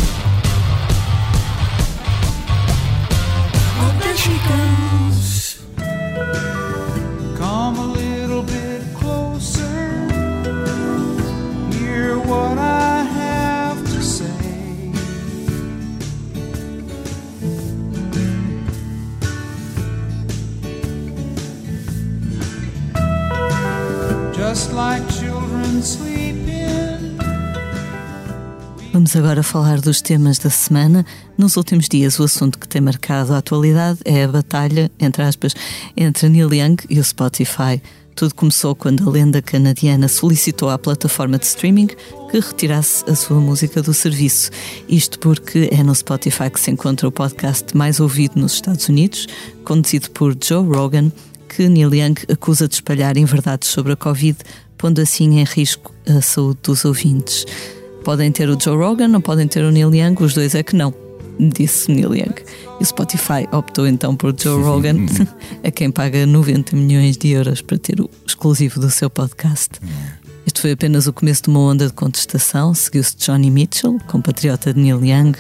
Just like children sleeping. Vamos agora falar dos temas da semana. Nos últimos dias, o assunto que tem marcado a atualidade é a batalha, entre aspas, entre Neil Young e o Spotify. Tudo começou quando a lenda canadiana solicitou à plataforma de streaming que retirasse a sua música do serviço. Isto porque é no Spotify que se encontra o podcast mais ouvido nos Estados Unidos, conduzido por Joe Rogan, que Neil Young acusa de espalhar inverdades sobre a Covid, pondo assim em risco a saúde dos ouvintes. Podem ter o Joe Rogan, não podem ter o Neil Young, os dois é que não, disse Neil Young. E o Spotify optou então por Joe Rogan, a quem paga 90 milhões de euros para ter o exclusivo do seu podcast. Este foi apenas o começo de uma onda de contestação. Seguiu-se Johnny Mitchell, compatriota de Neil Young,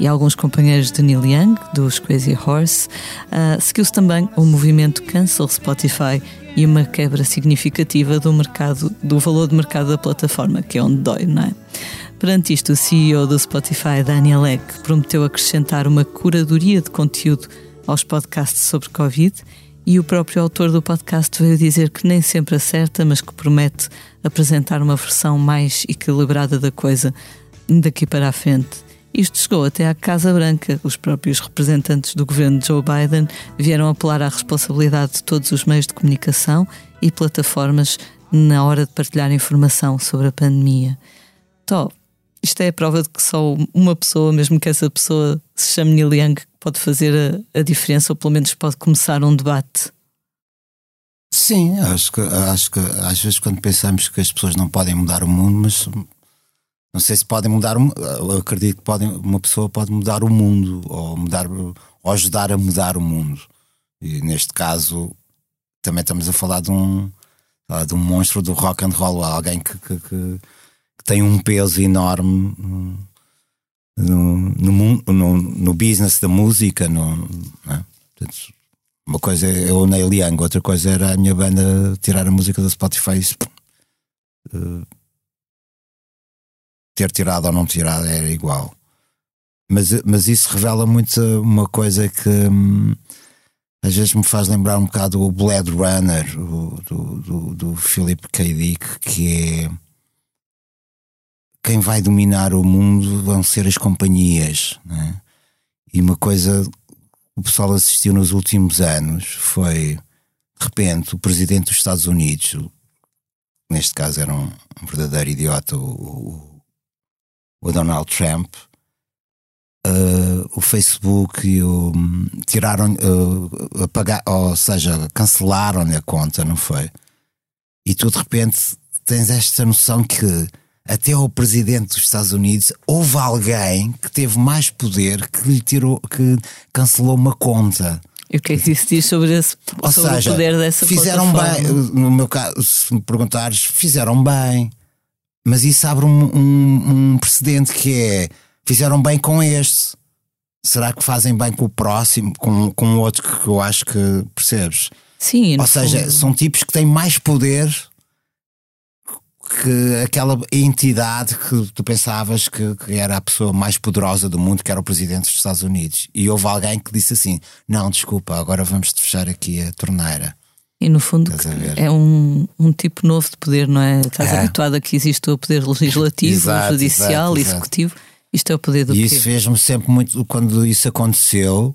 e alguns companheiros de Neil Young, dos Crazy Horse. Uh, Seguiu-se também o movimento Cancel Spotify e uma quebra significativa do mercado, do valor de mercado da plataforma, que é onde dói, não é? Perante isto, o CEO do Spotify, Daniel Ek, prometeu acrescentar uma curadoria de conteúdo aos podcasts sobre Covid e o próprio autor do podcast veio dizer que nem sempre acerta, mas que promete apresentar uma versão mais equilibrada da coisa daqui para a frente. Isto chegou até à Casa Branca. Os próprios representantes do governo de Joe Biden vieram apelar à responsabilidade de todos os meios de comunicação e plataformas na hora de partilhar informação sobre a pandemia. Tó, isto é a prova de que só uma pessoa, mesmo que essa pessoa se chame Neil Young, pode fazer a, a diferença ou pelo menos pode começar um debate. Sim, acho que, acho que às vezes quando pensamos que as pessoas não podem mudar o mundo, mas não sei se podem mudar, eu acredito que podem, uma pessoa pode mudar o mundo ou mudar ou ajudar a mudar o mundo. E neste caso também estamos a falar de um de um monstro do rock and roll, alguém que, que, que, que tem um peso enorme no, no, no, no business da música. No, é? Portanto, uma coisa é o Neil Young, outra coisa era a minha banda tirar a música do Spotify. Uh, ter tirado ou não tirado era igual. Mas, mas isso revela muito uma coisa que hum, às vezes me faz lembrar um bocado o Blade Runner o, do, do, do Philip K. Dick, que é quem vai dominar o mundo vão ser as companhias. Né? E uma coisa o pessoal assistiu nos últimos anos foi, de repente, o presidente dos Estados Unidos, neste caso era um, verdadeiro idiota, o, o Donald Trump, uh, o Facebook o, tiraram, uh, apagar, ou seja, cancelaram a conta, não foi? E tu de repente tens esta noção que até ao presidente dos Estados Unidos houve alguém que teve mais poder que lhe tirou, que cancelou uma conta. E o que é que isso diz sobre, esse, Ou sobre seja, o poder dessa fizeram bem, no meu caso, se me perguntares, fizeram bem, mas isso abre um, um, um precedente que é fizeram bem com este. Será que fazem bem com o próximo, com, com o outro que eu acho que percebes? Sim, Ou seja, fundo... são tipos que têm mais poder que aquela entidade que tu pensavas que, que, era a pessoa mais poderosa do mundo, que era o presidente dos Estados Unidos. E houve alguém que disse assim: Não, desculpa, agora vamos fechar aqui a torneira. E no fundo é um, um tipo novo de poder, não é? Estás é. habituado a que existe o poder legislativo, exato, judicial, exato, executivo. Exato. Isto é o poder do E isso fez-me sempre muito, quando isso aconteceu,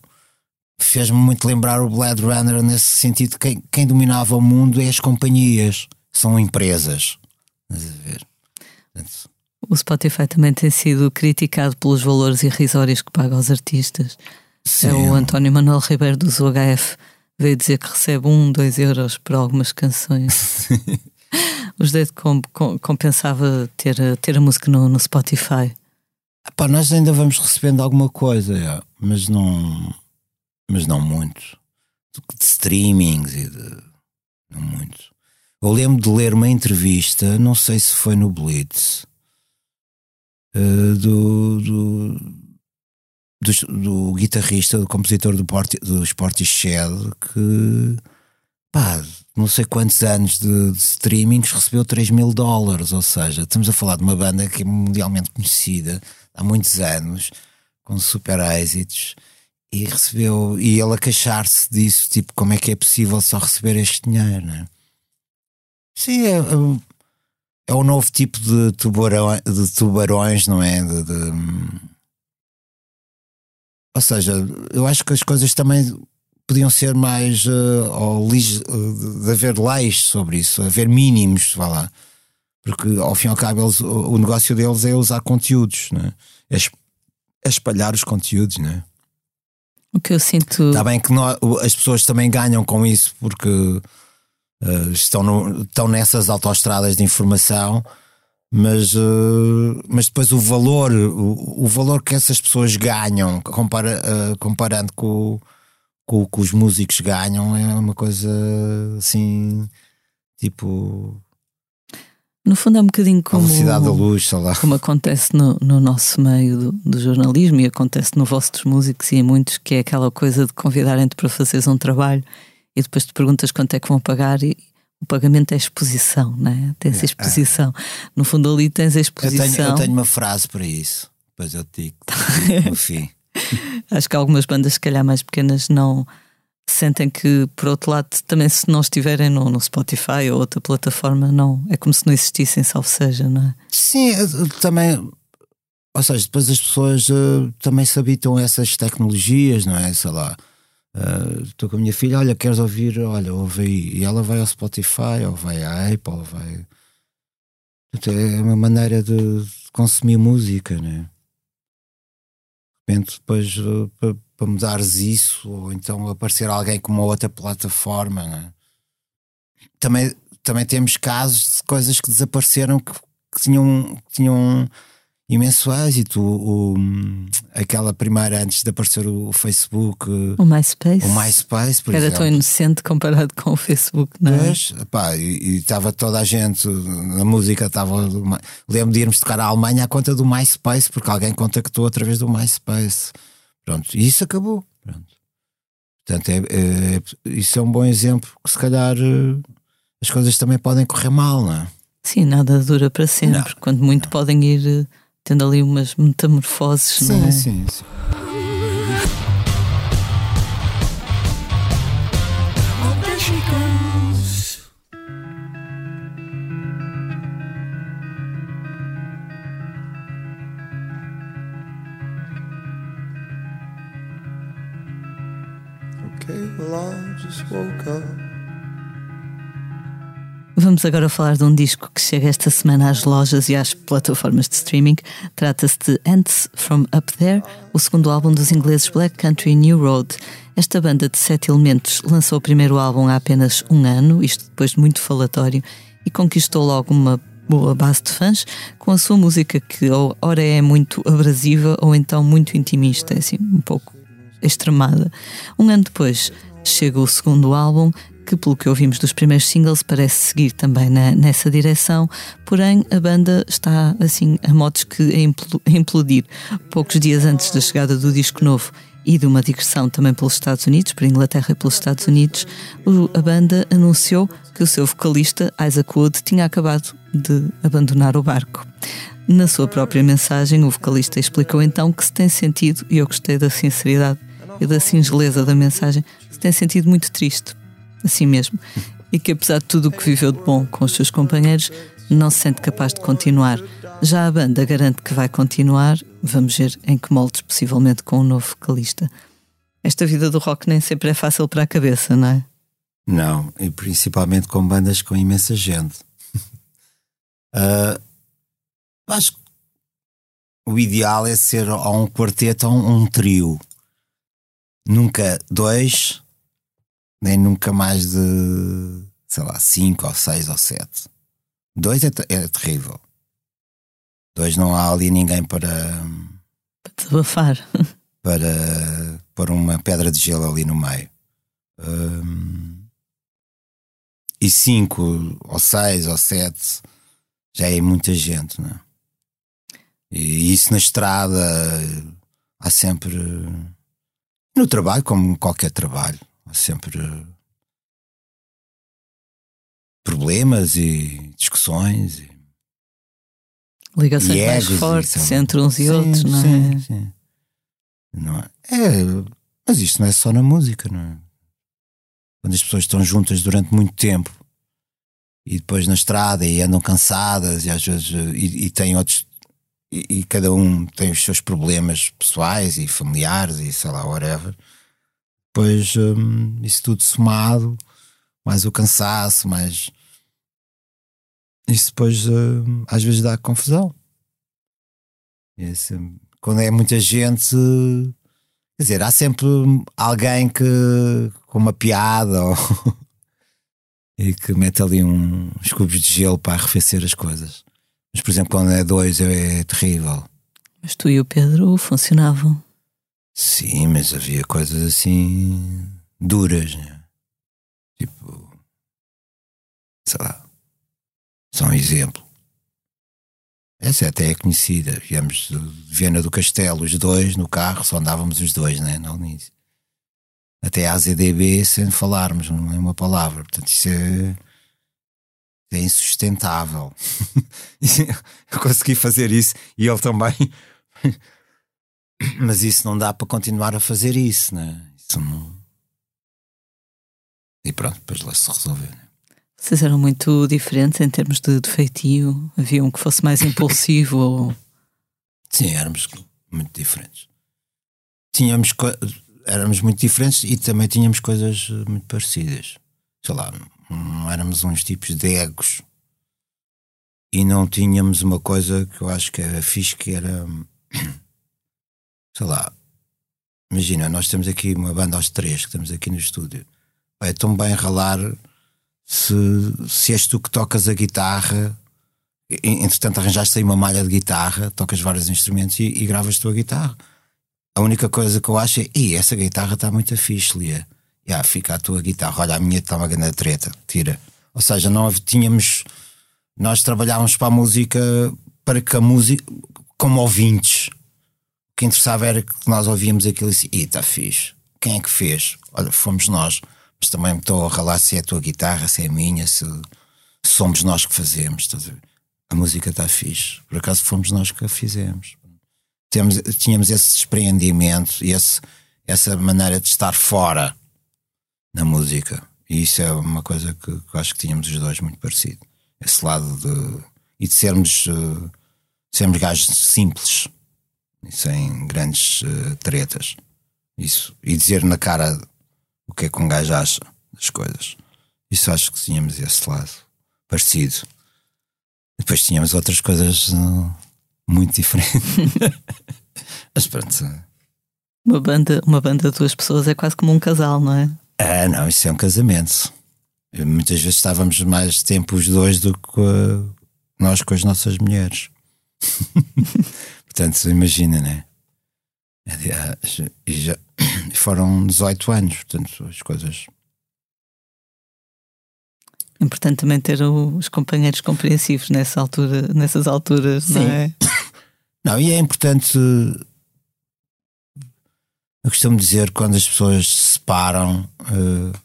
fez-me muito lembrar o Blade Runner nesse sentido: quem, quem dominava o mundo é as companhias, são empresas. O Spotify também tem sido criticado pelos valores irrisórios que paga aos artistas. Sim. É o António Manuel Ribeiro do ZUHF veio dizer que recebe um, dois euros por algumas canções. Os Dead Comp compensava ter, ter a música no, no Spotify. Pá, nós ainda vamos recebendo alguma coisa, é, mas não mas não muito. De streamings e de. Não muito. Eu lembro de ler uma entrevista, não sei se foi no Blitz, uh, do, do, do, do, guitarrista, do compositor do, Porti, do Sporty Shed, que pá, não sei quantos anos de, de streamings recebeu 3 mil dólares. Ou seja, estamos a falar de uma banda que é mundialmente conhecida há muitos anos, com super êxitos e recebeu, e ele a queixar-se disso, tipo, como é que é possível só receber este dinheiro, né? Sim, é, é, é o novo tipo de, tubarão, de tubarões, não é? De, de, ou seja, eu acho que as coisas também podiam ser mais uh, ou uh, de haver leis sobre isso, haver mínimos, vá lá. Porque ao fim e ao cabo eles, o, negócio deles é usar conteúdos, né? é, é espalhar os conteúdos, né? O que eu sinto. Está bem que nós, as pessoas também ganham com isso porque uh, estão, no, estão nessas autoestradas de informação, mas, uh, mas depois o valor, o, o, valor que essas pessoas ganham, compara, uh, comparando com, com o que os músicos ganham, é uma coisa assim, tipo. No fundo é um bocadinho como, da luz, sei lá. como acontece no, no nosso meio do, do, jornalismo e acontece no vosso dos músicos e em muitos, que é aquela coisa de convidarem-te para fazeres um trabalho e depois te perguntas quanto é que vão pagar e o pagamento é exposição, não é? Tens é, exposição. É. No fundo, ali tens a exposição. Eu tenho, eu tenho uma frase para isso, depois eu te digo no fim. Acho que algumas bandas, se calhar mais pequenas, não sentem que, por outro lado, também se não estiverem no, no, Spotify ou outra plataforma, não é como se não existissem, salvo seja, não é? Sim, também. Ou seja, depois as pessoas uh, também se habitam a essas tecnologias, não é? Sei lá. Estou uh, com a minha filha, olha, queres ouvir? Olha, ouve aí. E ela vai ao Spotify, ou vai à Apple, ou vai. É uma maneira de consumir música, né? De repente, depois, para, para mudares isso, ou então aparecer alguém com uma outra plataforma, né? Também, também temos casos de coisas que desapareceram que, que tinham, que tinham imenso êxito. O, o, aquela primeira antes de aparecer o, Facebook, o MySpace, o MySpace por era exemplo. tão inocente comparado com o Facebook, não é? Pois, pá, e estava toda a gente, a música estava. Lembro de irmos tocar à Alemanha à conta do MySpace, porque alguém contactou através do MySpace. Pronto, e isso acabou. Pronto. Portanto, é, é, isso é um bom exemplo que se calhar eh, as coisas também podem correr mal, não é? Sim, nada dura para sempre. Não, quando muito não. podem ir eh, tendo ali umas metamorfoses, sim, não é? Sim, sim. Okay, well, I just woke up. Vamos agora falar de um disco que chega esta semana às lojas e às plataformas de streaming. Trata-se de Ants From Up There, o segundo álbum dos ingleses Black Country New Road. Esta banda de sete elementos lançou o primeiro álbum há apenas um ano, isto depois de muito falatório, e conquistou logo uma boa base de fãs com a sua música que ou ora é muito abrasiva ou então muito intimista, assim, um pouco extremada. Um ano depois chega o segundo álbum, que, pelo que ouvimos dos primeiros singles, parece seguir também na, nessa direção, porém a banda está assim a modos que a implodir. Poucos dias antes da chegada do disco novo e de uma digressão também pelos Estados Unidos, por Inglaterra e pelos Estados Unidos, a banda anunciou que o seu vocalista, Isaac Wood, tinha acabado de abandonar o barco. Na sua própria mensagem, o vocalista explicou então que se tem sentido, e eu gostei da sinceridade e da singeleza da mensagem, se tem sentido muito triste, assim mesmo, e que apesar de tudo o que viveu de bom com os seus companheiros, não se sente capaz de continuar. Já a banda garante que vai continuar, vamos ver em que moldes, possivelmente com um novo vocalista. Esta vida do rock nem sempre é fácil para a cabeça, não é? Não, e principalmente com bandas com imensa gente. uh, acho que o ideal é ser ou um quarteto ou um, um trio. Nunca dois, nem nunca mais de, sei lá, cinco ou seis ou sete. Dois é, é terrível. Dois não há ali ninguém para. Para desabafar. Para pôr uma pedra de gelo ali no meio. Um, e cinco, ou seis, ou sete, já é muita gente, não é? E isso na estrada há sempre. No trabalho, como qualquer trabalho, há sempre problemas e discussões. E, Ligações e mais fortes entre uns e sim, outros, não sim, é? Sim. Não é? é? Mas isto não é só na música, não é? Quando as pessoas estão juntas durante muito tempo e depois na estrada e andam cansadas e às vezes e, e têm outros e, e, cada um tem os seus problemas pessoais e familiares e sei lá, whatever. Depois hum, isso tudo somado, mais o cansaço, mais isso depois uh, às vezes dá confusão. Esse, quando é muita gente, quer dizer, há sempre alguém que com uma piada ou, e que mete ali um, uns cubos de gelo para arrefecer as coisas. Mas, por exemplo, quando é dois é, é terrível. Mas tu e o Pedro funcionavam. Sim, mas havia coisas assim duras, né? Tipo, sei lá, só um exemplo. Essa até é conhecida. Viemos de Viena do Castelo, os dois, no carro, só andávamos os dois, né? No início. Até a AZDB sem falarmos, não é uma palavra. Portanto, isso é, é insustentável. Eu consegui fazer isso e ele também. Mas isso não dá para continuar a fazer isso, né? Isso não. E pronto, depois lá se resolveu. Né? Vocês eram muito diferentes em termos de, de feitio? Havia um que fosse mais impulsivo? ou... Sim, éramos muito diferentes. Tínhamos éramos muito diferentes e também tínhamos coisas muito parecidas. Sei lá, não éramos uns tipos de egos e não tínhamos uma coisa que eu acho que era fixe, que era sei lá, imagina, nós temos aqui uma banda aos três que estamos aqui no estúdio. É tão bem ralar se, se és tu que tocas a guitarra, entretanto arranjaste aí uma malha de guitarra, tocas vários instrumentos e, e gravas tua guitarra. A única coisa que eu acho é, e essa guitarra está muito fixe, Lia. Já, fica a tua guitarra, olha, a minha está uma grande treta, tira. Ou seja, não tínhamos, nós trabalhávamos para a música, para que a música, como ouvintes, que interessava era que nós ouvíamos aquilo e disse, e está fixe. Quem é que fez? Olha, fomos nós mas também me estou a ralar se é a tua guitarra, se é a minha, se, somos nós que fazemos. A, música está fixe. Por acaso fomos nós que a fizemos. Temos, tínhamos esse despreendimento e essa maneira de estar fora na música. E isso é uma coisa que, que acho que tínhamos os dois muito parecido. Esse lado de. e de sermos. Uh, sermos gajos simples e sem grandes uh, tretas. Isso. E dizer na cara o que é que um gajo acha das coisas. Isso acho que tínhamos esse lado parecido. Depois tínhamos outras coisas uh, muito diferentes. Mas pronto. Uma banda, uma banda de duas pessoas é quase como um casal, não é? Ah, não, isso é um casamento. Muitas vezes estávamos mais tempo os dois do que nós com as nossas mulheres. Portanto, imagina, né? E já foram 18 anos, portanto, as coisas. Importante também ter os companheiros compreensivos nessa altura, nessas alturas, Sim. não é? Não, e é importante. Eu costumo dizer quando as pessoas se separam, uh,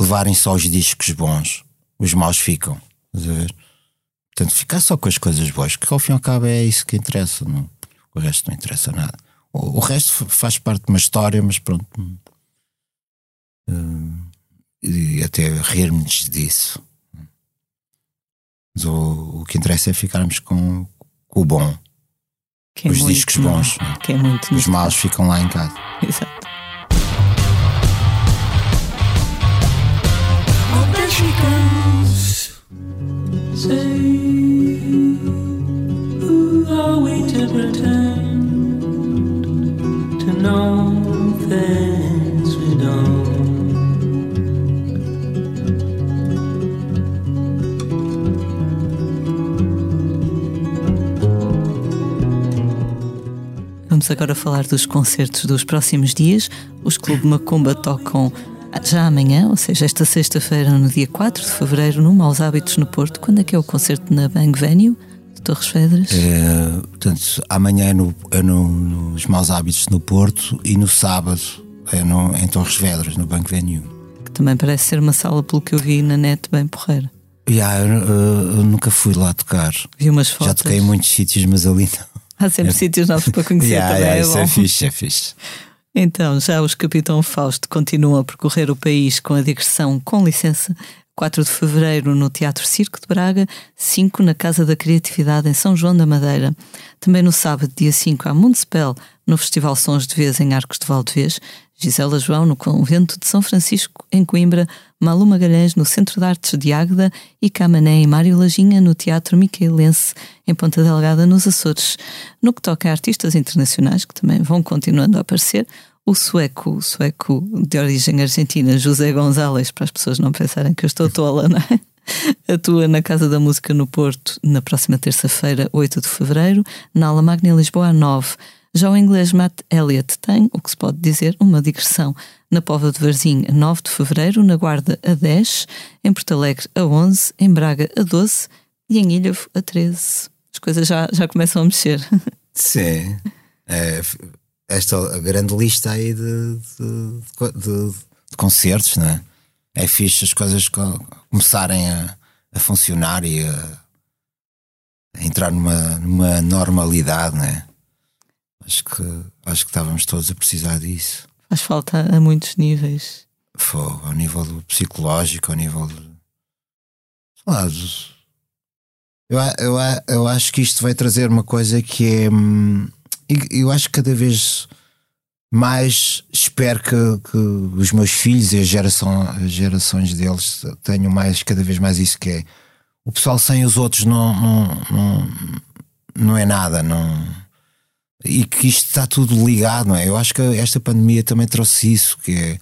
levarem só os discos bons, os maus ficam. Portanto, ficar só com as coisas boas, que ao fim e ao cabo é isso que interessa, não, o resto não interessa nada. O, o resto faz parte de uma história, mas pronto. Uh, e até rirmos disso. Mas o, o que interessa é ficarmos com, com o bom. Que é os discos bons. Que é muito Os maus ficam lá em casa. Exato. Say, who are we to Vamos agora falar dos concertos dos próximos dias. Os Clube Macumba tocam já amanhã, ou seja, esta sexta-feira, no dia 4 de fevereiro, no Maus Hábitos no Porto. Quando é que é o concerto na Bang Venue? de Torres Vedras? É, portanto, amanhã é, no, é no, nos Maus Hábitos no Porto e no sábado é no, em Torres Vedras, no Banco Venue. Que também parece ser uma sala, pelo que eu vi na net, bem porreira. Yeah, eu, eu, nunca fui lá tocar. Vi umas fotos. Já toquei em muitos sítios, mas ali não. Há sempre é. sítios novos para conhecer yeah, também. Yeah, é isso bom. é fixe, é fixe. Então, já os Capitão Fausto continuam a percorrer o país com a digressão Com Licença. 4 de fevereiro no Teatro Circo de Braga, 5 na Casa da Criatividade em São João da Madeira. Também no sábado, dia 5, há Mundspell, no Festival Sons de Vez em Arcos de Valdevez. Gisela João no Convento de São Francisco, em Coimbra, Malu Magalhães no Centro de Artes de Águeda e Camané e Mário Lajinha no Teatro Micaelense, em Ponta Delgada, nos Açores. No que toca a artistas internacionais, que também vão continuando a aparecer, o sueco, o sueco de origem argentina, José González, para as pessoas não pensarem que eu estou tola, não é? Atua na Casa da Música no Porto na próxima terça-feira, 8 de fevereiro, na Ala Magna Lisboa, 9. Já o inglês Matt Elliott tem, o que se pode dizer, uma digressão na Pova de Varzim a 9 de fevereiro, na Guarda a 10, em Porto Alegre a 11, em Braga a 12 e em Ilhavo a 13. As coisas já, já começam a mexer. Sim. É, esta grande lista aí de, de, de, de, concertos, não é? É fixe as coisas começarem a, a funcionar e a, a entrar numa, numa normalidade, não é? Acho que, acho que estávamos todos a precisar disso. Faz falta a muitos níveis. Foi, ao nível do psicológico, ao nível de. Lá, eu, eu, eu acho que isto vai trazer uma coisa que é. Hum, eu acho que cada vez mais espero que, que os meus filhos e a geração, as gerações deles tenham mais, cada vez mais isso que é. O pessoal sem os outros não, não, não, não é nada, não e que isto está tudo ligado, não é? Eu acho que esta pandemia também trouxe isso, que é,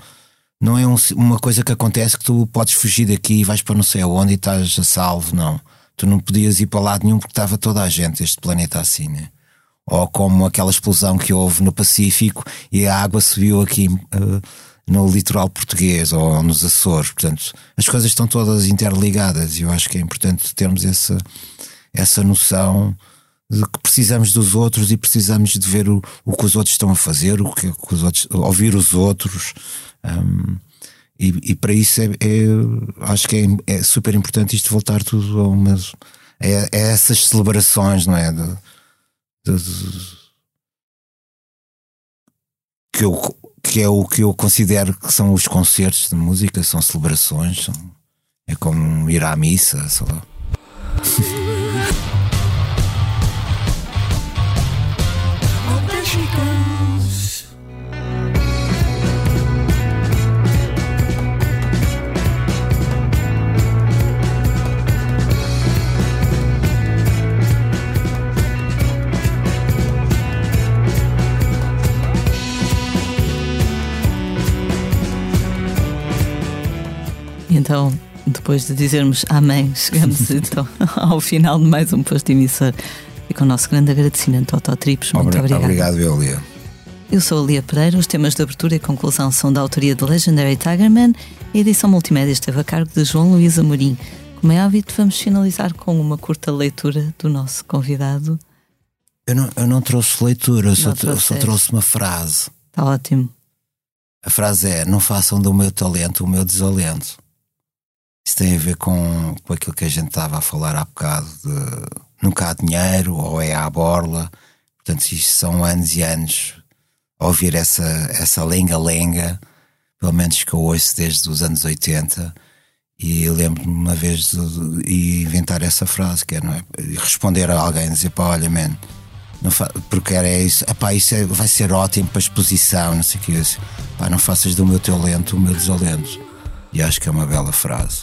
não é um, uma coisa que acontece que tu podes fugir daqui e vais para não sei aonde e estás a salvo, não. Tu não podias ir para lado nenhum porque estava toda a gente, este planeta assim, né? Ou como aquela explosão que houve no Pacífico e a água subiu aqui uh, no litoral português ou nos Açores. Portanto, as coisas estão todas interligadas e eu acho que é importante termos essa, essa noção de que precisamos dos outros e precisamos de ver o, o que os outros estão a fazer, o que, que os outros, ouvir os outros. Um, e, e, para isso é, é acho que é, é, super importante isto voltar tudo a umas. É, é essas celebrações, não é? De, de, de, que, eu, que é o que eu considero que são os concertos de música, são celebrações, são, é como ir à missa, sei lá. Então, depois de dizermos amém, chegamos então ao final de mais um posto emissor. E com o nosso grande agradecimento ao Totripos. Muito obrigado. Obrigado, Elia. Eu sou a Lia Pereira, os temas de abertura e conclusão são da autoria de Legendary Tigerman e a edição multimédia esteve a cargo de João Luís Amorim. Como é hábito, vamos finalizar com uma curta leitura do nosso convidado. Eu não, eu não trouxe leitura, eu só, só trouxe uma frase. Está ótimo. A frase é: Não façam do meu talento o meu desalento. Isso tem a ver com, com aquilo que a gente estava a falar há bocado de nunca há dinheiro ou é à borla. Portanto, isto são anos e anos ouvir essa, essa lenga-lenga, pelo menos que eu ouço desde os anos 80. E lembro-me uma vez de, de, inventar essa frase, que é, não é? responder a alguém, dizer, pá, olha, man, porque era isso, epá, isso é, vai ser ótimo para exposição, não sei o que. Disse, pá, não faças do meu talento o meu desalento. E acho que é uma bela frase.